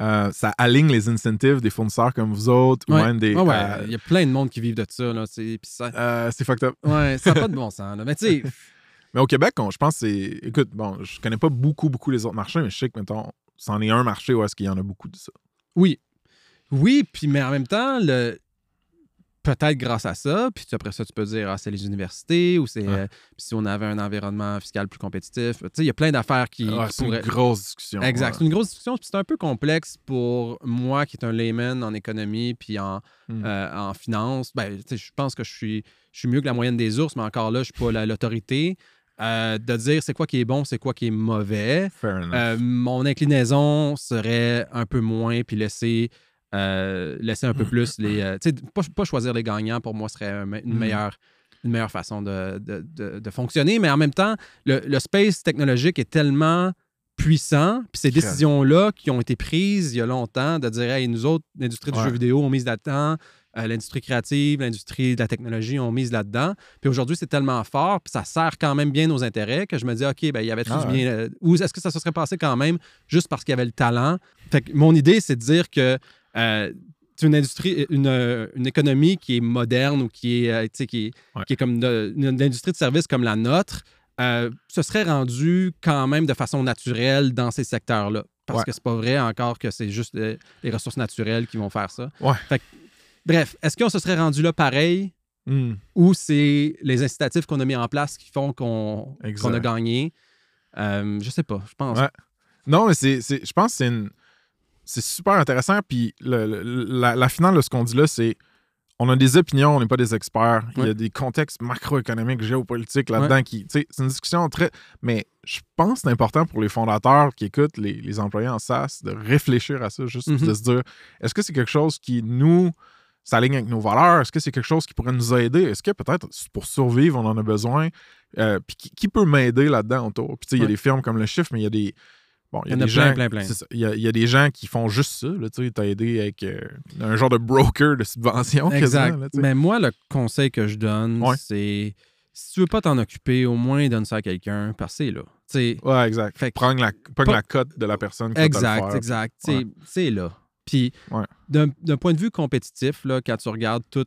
Euh, ça aligne les incentives des fournisseurs comme vous autres, ou Ouais. même des. Ouais, ouais, euh, il y a plein de monde qui vivent de ça là. c'est- ça, euh, c'est fucked up. ouais, ça n'a pas de <laughs> bon sens. Là. Mais tu sais, <laughs> Mais au Québec, on- je pense que c'est. Écoute, bon, je connais pas beaucoup, beaucoup les autres marchés, mais je sais que, mettons, c'en est un marché où est-ce qu'il y en a beaucoup de ça. oui, oui, puis mais en même temps le Peut-être grâce à ça, puis après ça, tu peux dire, ah, c'est les universités, ou c'est Ouais. euh, puis si on avait un environnement fiscal plus compétitif. Tu sais, il y a plein d'affaires qui, qui c'est pourraient- une grosse discussion. Exact. ouais. C'est une grosse discussion. puis C'est un peu complexe pour moi qui est un layman en économie puis en, Hmm. euh, en finance. Ben, tu sais, je pense que je suis, je suis mieux que la moyenne des ours, mais encore là, je suis pas la- l'autorité. euh, de dire c'est quoi qui est bon, c'est quoi qui est mauvais. Fair enough. Mon inclinaison serait un peu moins, puis laisser, euh, laisser un peu plus les. euh, tu sais, pas, pas choisir les gagnants, pour moi, serait une, Mhm. meilleure, une meilleure façon de, de- de- de fonctionner. Mais en même temps, le, le space technologique est tellement puissant, puis ces décisions-là qui ont été prises il y a longtemps, de dire, hey, nous autres, l'industrie du Ouais. jeu vidéo, on mise là-dedans, euh, l'industrie créative, l'industrie de la technologie, on mise là-dedans. Puis aujourd'hui, c'est tellement fort, puis ça sert quand même bien nos intérêts que je me dis, OK, ben, il y avait tout Ah bien. euh, ou est-ce que ça se serait passé quand même juste parce qu'il y avait le talent? Fait que mon idée, c'est de dire que euh, une industrie, une, euh, une économie qui est moderne ou qui est, euh, qui Ouais. qui est comme de- une, une industrie de services comme la nôtre, euh, se serait rendue quand même de façon naturelle dans ces secteurs-là. Parce Ouais. que c'est pas vrai encore que c'est juste les ressources naturelles qui vont faire ça. Ouais. Fait que, bref, est-ce qu'on se serait rendu là pareil Hmm. ou c'est les incitatifs qu'on a mis en place qui font qu'on qu'on a gagné? Euh, je sais pas, je pense. Non, mais c'est- je pense que c'est une. C'est super intéressant. Puis le- le- la, la finale de ce qu'on dit là, c'est on a des opinions, on n'est pas des experts. Il y a des contextes macroéconomiques, géopolitiques là-dedans qui. C'est une discussion très. Mais je pense que c'est important pour les fondateurs qui écoutent les, les employés en SaaS de réfléchir à ça, juste Mhm. de se dire est-ce que c'est quelque chose qui nous s'aligne avec nos valeurs? Est-ce que c'est quelque chose qui pourrait nous aider? Est-ce que peut-être pour survivre, on en a besoin? Euh, puis qui, qui peut m'aider là-dedans autour? Puis tu sais, il y a Ouais. des firmes comme le Chiffre, mais il y a des. Bon, il y a, des plein, gens, plein, plein. ça. Il y, a, il y a des gens qui font juste ça. Tu sais, t'as aidé avec euh, un genre de broker de subvention. Exact. là. Mais moi, le conseil que je donne, Ouais. c'est si tu veux pas t'en occuper, au moins donne ça à quelqu'un, parce que c'est là. Tu sais, Ouais, exact. Fait que- Prendre la, prendre Pas- la cote de la personne qui va te le Exact, faire. exact. Ouais. C'est- là. Puis, Ouais. d'un point de vue compétitif, là, quand tu regardes tout,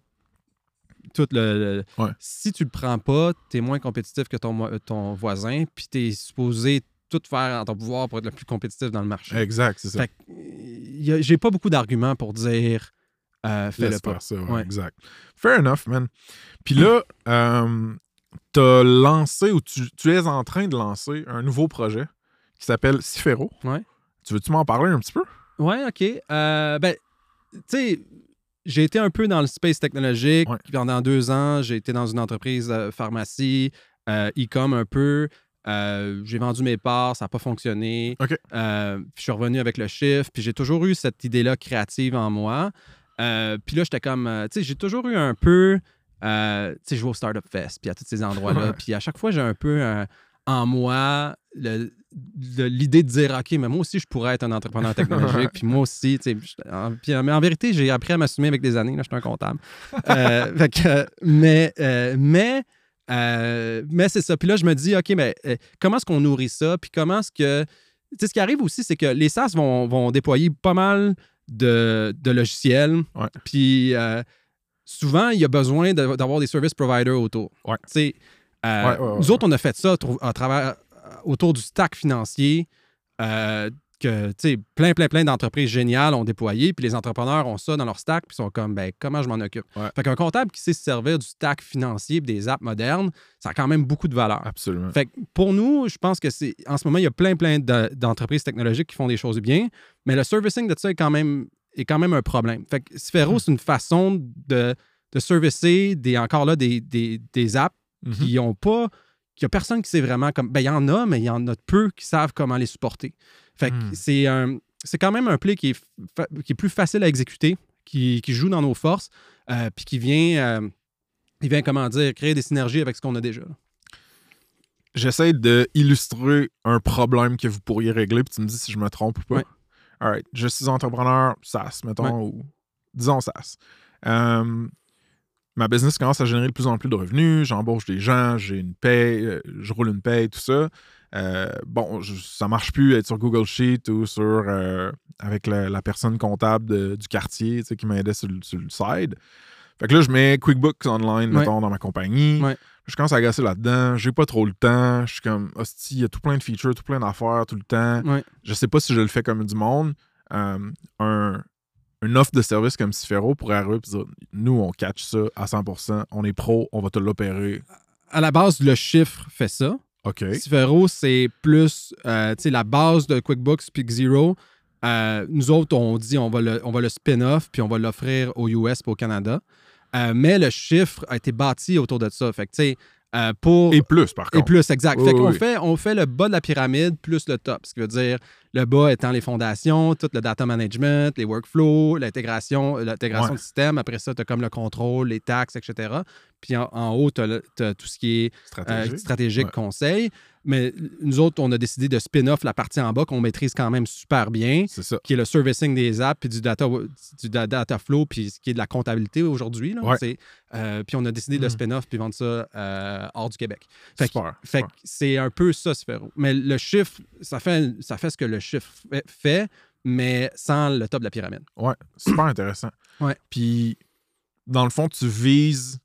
tout le. le- Ouais. Si tu le prends pas, tu es moins compétitif que ton, ton voisin, puis tu es supposé tout faire en ton pouvoir pour être le plus compétitif dans le marché. Exact, c'est ça. A- j'ai pas beaucoup d'arguments pour dire euh, fais-le pas. faire ça, ouais, Ouais. exact. Fair enough, man. Puis là, euh, t'as lancé ou tu, tu es en train de lancer un nouveau projet qui s'appelle Cifero. Ouais. Tu veux-tu m'en parler un petit peu? Ouais, OK. Euh, ben, tu sais, j'ai été un peu dans le space technologique Ouais. pendant deux ans. J'ai été dans une entreprise de pharmacie, euh, e-com un peu. Euh, j'ai vendu mes parts, ça n'a pas fonctionné. Euh, puis je suis revenu avec le chiffre, puis j'ai toujours eu cette idée-là créative en moi. Euh, puis là, j'étais comme, tu sais, j'ai toujours eu un peu, tu sais, je vais au Startup Fest, puis à tous ces endroits-là. Puis à chaque fois, j'ai un peu en moi l'idée de dire, OK, mais moi aussi, je pourrais être un entrepreneur <laughs> technologique, puis moi aussi, tu sais, en, puis, mais en vérité, j'ai appris à m'assumer avec des années, là, je suis un comptable. <laughs> Fait que, mais, mais, euh, mais c'est ça. Puis là, je me dis, OK, mais euh, comment est-ce qu'on nourrit ça? Puis comment est-ce que. Tu sais, ce qui arrive aussi, c'est que les SaaS vont, vont déployer pas mal de, de logiciels. Ouais. Puis euh, souvent, il y a besoin de- d'avoir des service providers autour. Ouais. Tu sais, Ouais, nous autres, on a fait ça à travers, autour du stack financier. Que, plein, plein, plein d'entreprises géniales ont déployé, puis les entrepreneurs ont ça dans leur stack, puis sont comme, ben, comment je m'en occupe? Ouais. Fait qu'un comptable qui sait se servir du stack financier des apps modernes, ça a quand même beaucoup de valeur. Absolument. Fait que pour nous, je pense que c'est. En ce moment, il y a plein, plein de- d'entreprises technologiques qui font des choses bien, mais le servicing de ça est quand même, est quand même un problème. Fait que Sphero, c'est une façon de, de servicer des, encore là des, des, des apps Mhm. qui ont pas. qu'il y a personne qui sait vraiment comme. Ben, il y en a, mais il y en a peu qui savent comment les supporter. Fait que Hmm. c'est un. C'est quand même un play qui est, fa- qui est plus facile à exécuter, qui, qui joue dans nos forces, euh, puis qui vient, euh, il vient, comment dire, créer des synergies avec ce qu'on a déjà. J'essaie de illustrer un problème que vous pourriez régler, puis tu me dis si je me trompe ou pas. Ouais. All right. Je suis entrepreneur SaaS, mettons, Ouais. ou disons SaaS. Euh, ma business commence à générer de plus en plus de revenus. J'embauche des gens, j'ai une paye, je roule une paye, tout ça. Euh, bon, je- ça marche plus être sur Google Sheet ou sur euh, avec la, la personne comptable de- du quartier tu sais, qui m'aidait sur, le- sur le side. Fait que là, je mets QuickBooks Online, Ouais. mettons, dans ma compagnie. Ouais. Je commence à agacer là-dedans. J'ai pas trop le temps. Je suis comme, hostie, il y a tout plein de features, tout plein d'affaires tout le temps. Ouais. Je sais pas si je le fais comme du monde. Euh, un, une offre de service comme Cifero pourrait arriver et dire nous, on catch ça à 100%, on est pro, on va te l'opérer. À la base, le chiffre fait ça. OK. Cifero, c'est plus euh, tu sais, la base de QuickBooks puis Xero. Euh, nous autres, on dit on va le, on va le spin-off puis on va l'offrir aux US et au Canada. Euh, mais le chiffre a été bâti autour de ça. Fait que, tu sais, euh, pour. Et plus, par Et contre. plus, exact. Oui, fait oui, qu'on oui. fait, on fait le bas de la pyramide plus le top. Ce qui veut dire le bas étant les fondations, tout le data management, les workflows, l'intégration, l'intégration Ouais. de système. Après ça, tu as comme le contrôle, les taxes, etc. Puis en, en haut, tu as, tout ce qui est euh, Stratégique. Ouais. conseil. Mais nous autres, on a décidé de spin-off la partie en bas qu'on maîtrise quand même super bien, C'est ça. qui est le servicing des apps, puis du data, du da- data flow, puis ce qui est de la comptabilité aujourd'hui. Ouais. Euh, puis on a décidé de Mm. spin-off puis vendre ça euh, hors du Québec. Fait que- Super. Fait super. que c'est un peu ça, Sphero. Mais le chiffre, ça fait, ça fait ce que le chiffre fait- mais sans le top de la pyramide. Ouais, super intéressant. Ouais. Puis, dans le fond, tu vises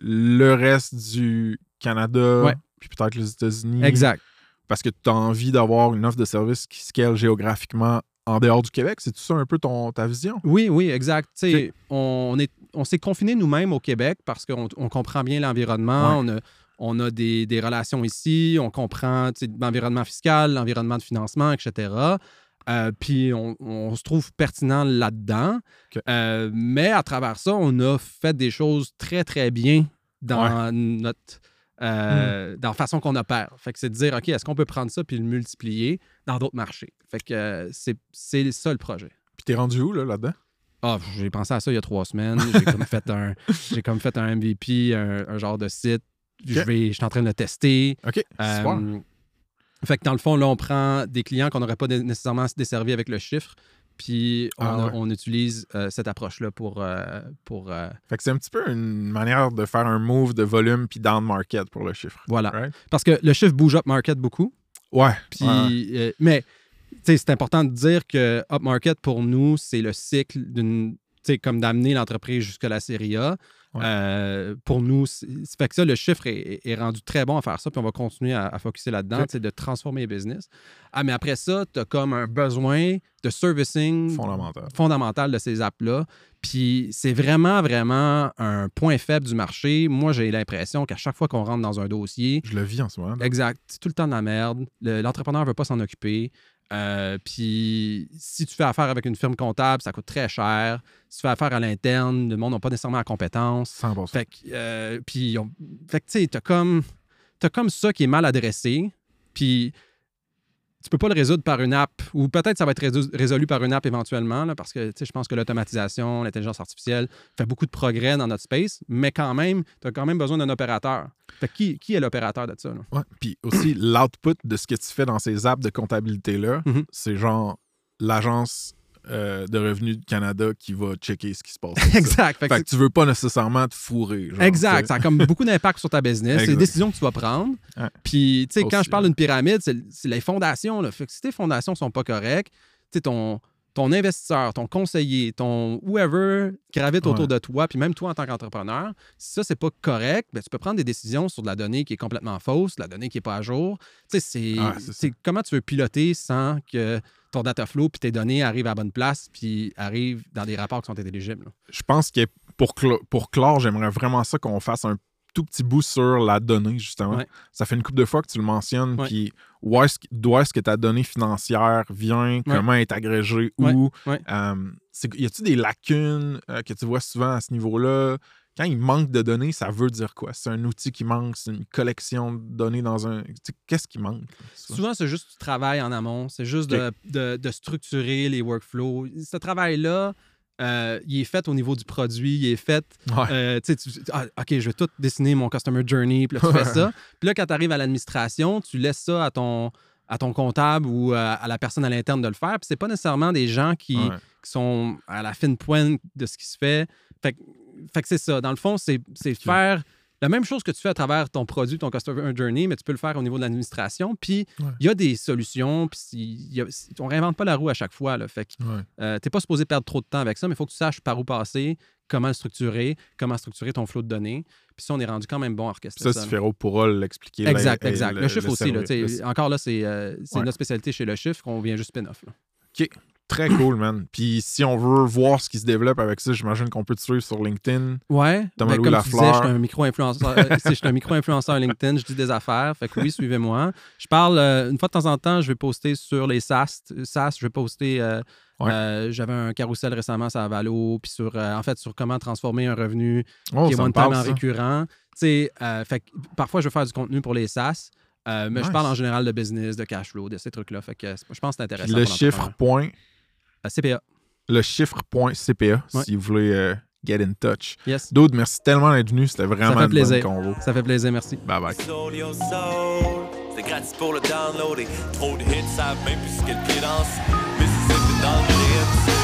le reste du Canada, Ouais. puis peut-être les États-Unis. Exact. Parce que tu as envie d'avoir une offre de service qui scale géographiquement en dehors du Québec. C'est tout ça un peu ton, ta vision? Oui, oui, exact. Tu sais, Ok. on, est, on s'est confiné nous-mêmes au Québec parce qu'on on comprend bien l'environnement. Ouais. On a, on a des, des relations ici. On comprend l'environnement fiscal, l'environnement de financement, etc. Euh, puis on, on se trouve pertinent là-dedans. Euh, mais à travers ça, on a fait des choses très, très bien dans notre. euh, dans la façon qu'on opère. Fait que c'est de dire, OK, est-ce qu'on peut prendre ça puis le multiplier dans d'autres marchés? Fait que c'est ça le projet. Puis t'es rendu où là, là-dedans? Ah, j'ai pensé à ça il y a trois semaines. J'ai comme <laughs> fait un, j'ai comme fait un MVP, un, un genre de site. Je Ok. vais, je suis en train de le tester. OK, Euh, fait que dans le fond, là, on prend des clients qu'on n'aurait pas nécessairement desservis avec le chiffre, puis on, Ah a- ouais. on utilise euh, cette approche-là pour. euh, pour euh, Fait que c'est un petit peu une manière de faire un move de volume puis down market pour le chiffre. voilà. Right? Parce que le chiffre bouge up market beaucoup. Ouais. Puis, ouais. mais c'est important de dire que up market pour nous, c'est le cycle d'une. Comme d'amener l'entreprise jusqu'à la série A. Ouais. Euh, pour nous, c'est c'est fait que ça, le chiffre est, est rendu très bon à faire ça, puis on va continuer à, à focuser là-dedans, sais, de transformer les business. Ah, mais après ça, tu as comme un besoin de servicing Fondamental. fondamental de ces apps-là. Puis c'est vraiment, vraiment un point faible du marché. Moi, j'ai l'impression qu'à chaque fois qu'on rentre dans un dossier, Je le vis en ce moment. là. Exact. C'est tout le temps de la merde. Le- L'entrepreneur ne veut pas s'en occuper. Euh, puis si tu fais affaire avec une firme comptable, ça coûte très cher. Si tu fais affaire à l'interne, le monde n'a pas nécessairement la compétence. 100%. Fait que, euh, puis on- fait que, tu sais, t'as comme, t'as comme ça qui est mal adressé. Puis tu peux pas le résoudre par une app, ou peut-être ça va être résolu, par une app éventuellement, là, parce que je pense que l'automatisation, l'intelligence artificielle fait beaucoup de progrès dans notre space, mais quand même, tu as quand même besoin d'un opérateur. Fait qui, qui est l'opérateur de ça? Ouais. Puis aussi, <clears throat> l'output de ce que tu fais dans ces apps de comptabilité-là, Mhm. c'est genre l'agence euh, de revenus du Canada qui va checker ce qui se passe. <laughs> Exact. Fait que Fait que tu veux pas nécessairement te fourrer. genre, Exact. Ça a comme beaucoup d'impact sur ta business. C'est des Exact. décisions que tu vas prendre. <laughs> Ouais. Puis, tu sais, quand je parle d'une pyramide, c'est c'est les fondations. Là. Fait que si tes fondations sont pas correctes, tu sais, ton, ton investisseur, ton conseiller, ton whoever gravite autour de toi, puis même toi en tant qu'entrepreneur, si ça, c'est pas correct, ben, tu peux prendre des décisions sur de la donnée qui est complètement fausse, de la donnée qui est pas à jour. Tu sais, c'est Ouais, comment tu veux piloter sans que ton data flow puis tes données arrivent à la bonne place puis arrivent dans des rapports qui sont intelligibles. là? Je pense que pour, pour clore, j'aimerais vraiment ça qu'on fasse un tout petit bout sur la donnée, justement. Ouais. Ça fait une couple de fois que tu le mentionnes, puis où est-ce que- d'où est-ce que ta donnée financière vient, comment est agrégée, où. Euh, y a-tu des lacunes euh, que tu vois souvent à ce niveau-là? Quand il manque de données, ça veut dire quoi? C'est un outil qui manque, c'est une collection de données dans un. Qu'est-ce qui manque? souvent? Souvent, c'est juste du travail en amont. C'est juste de, de- de structurer les workflows. Ce travail-là, euh, il est fait au niveau du produit. Il est fait. Ouais. euh, tu sais, tu- ah, OK, je vais tout dessiner mon customer journey. Puis là, tu fais ça. Puis là, quand tu arrives à l'administration, tu laisses ça à ton, à ton comptable ou à, à la personne à l'interne de le faire. Puis c'est pas nécessairement des gens qui, Ouais. qui sont à la fine pointe de ce qui se fait. Fait, que- fait que c'est ça. Dans le fond, c'est c'est faire la même chose que tu fais à travers ton produit, ton customer journey, mais tu peux le faire au niveau de l'administration. Puis il Ouais. y a des solutions. Puis il y a- on réinvente pas la roue à chaque fois. Là. Fait que Ouais. euh, t'es pas supposé perdre trop de temps avec ça, mais il faut que tu saches par où passer, comment le structurer, comment structurer ton flot de données. Puis ça, on est rendu quand même bon à orchestrer Ça, ça. pourra l'expliquer. Exact, et exact. Le, chiffre aussi. Là, tu encore là, c'est euh, Ouais. notre spécialité chez le chiffre qu'on vient juste spin-off. là. Très cool, man. Puis si on veut voir ce qui se développe avec ça, j'imagine qu'on peut te suivre sur LinkedIn. Ouais. Thomas ben, comme Lafleur. tu disais, je suis un micro-influenceur. euh, je suis un micro-influenceur LinkedIn, je dis des affaires. Fait que oui, suivez-moi. Je parle euh, une fois de temps en temps, je vais poster sur les SaaS. SaaS, je vais poster. euh, Ouais. euh, J'avais un carrousel récemment sur Valo, puis sur, euh, en fait, sur comment transformer un revenu Oh, qui est ça one time en ça. récurrent. Tu sais, euh, fait que parfois, je vais faire du contenu pour les SaaS. Euh, mais Nice. je parle en général de business, de cash flow, de ces trucs-là. Fait que je pense que c'est Puis intéressant. le chiffre point, CPA. le chiffre point CPA, Ouais. si vous voulez euh, get in touch. Yes. Dude, merci tellement d'être venu. C'était vraiment bonne plaisir. convo. Ça fait plaisir, merci. Bye bye. Soul, yo, soul. C'est gratis pour le download et trop de hits savent même plus ce qu'est le pied danse. Mississippi dans le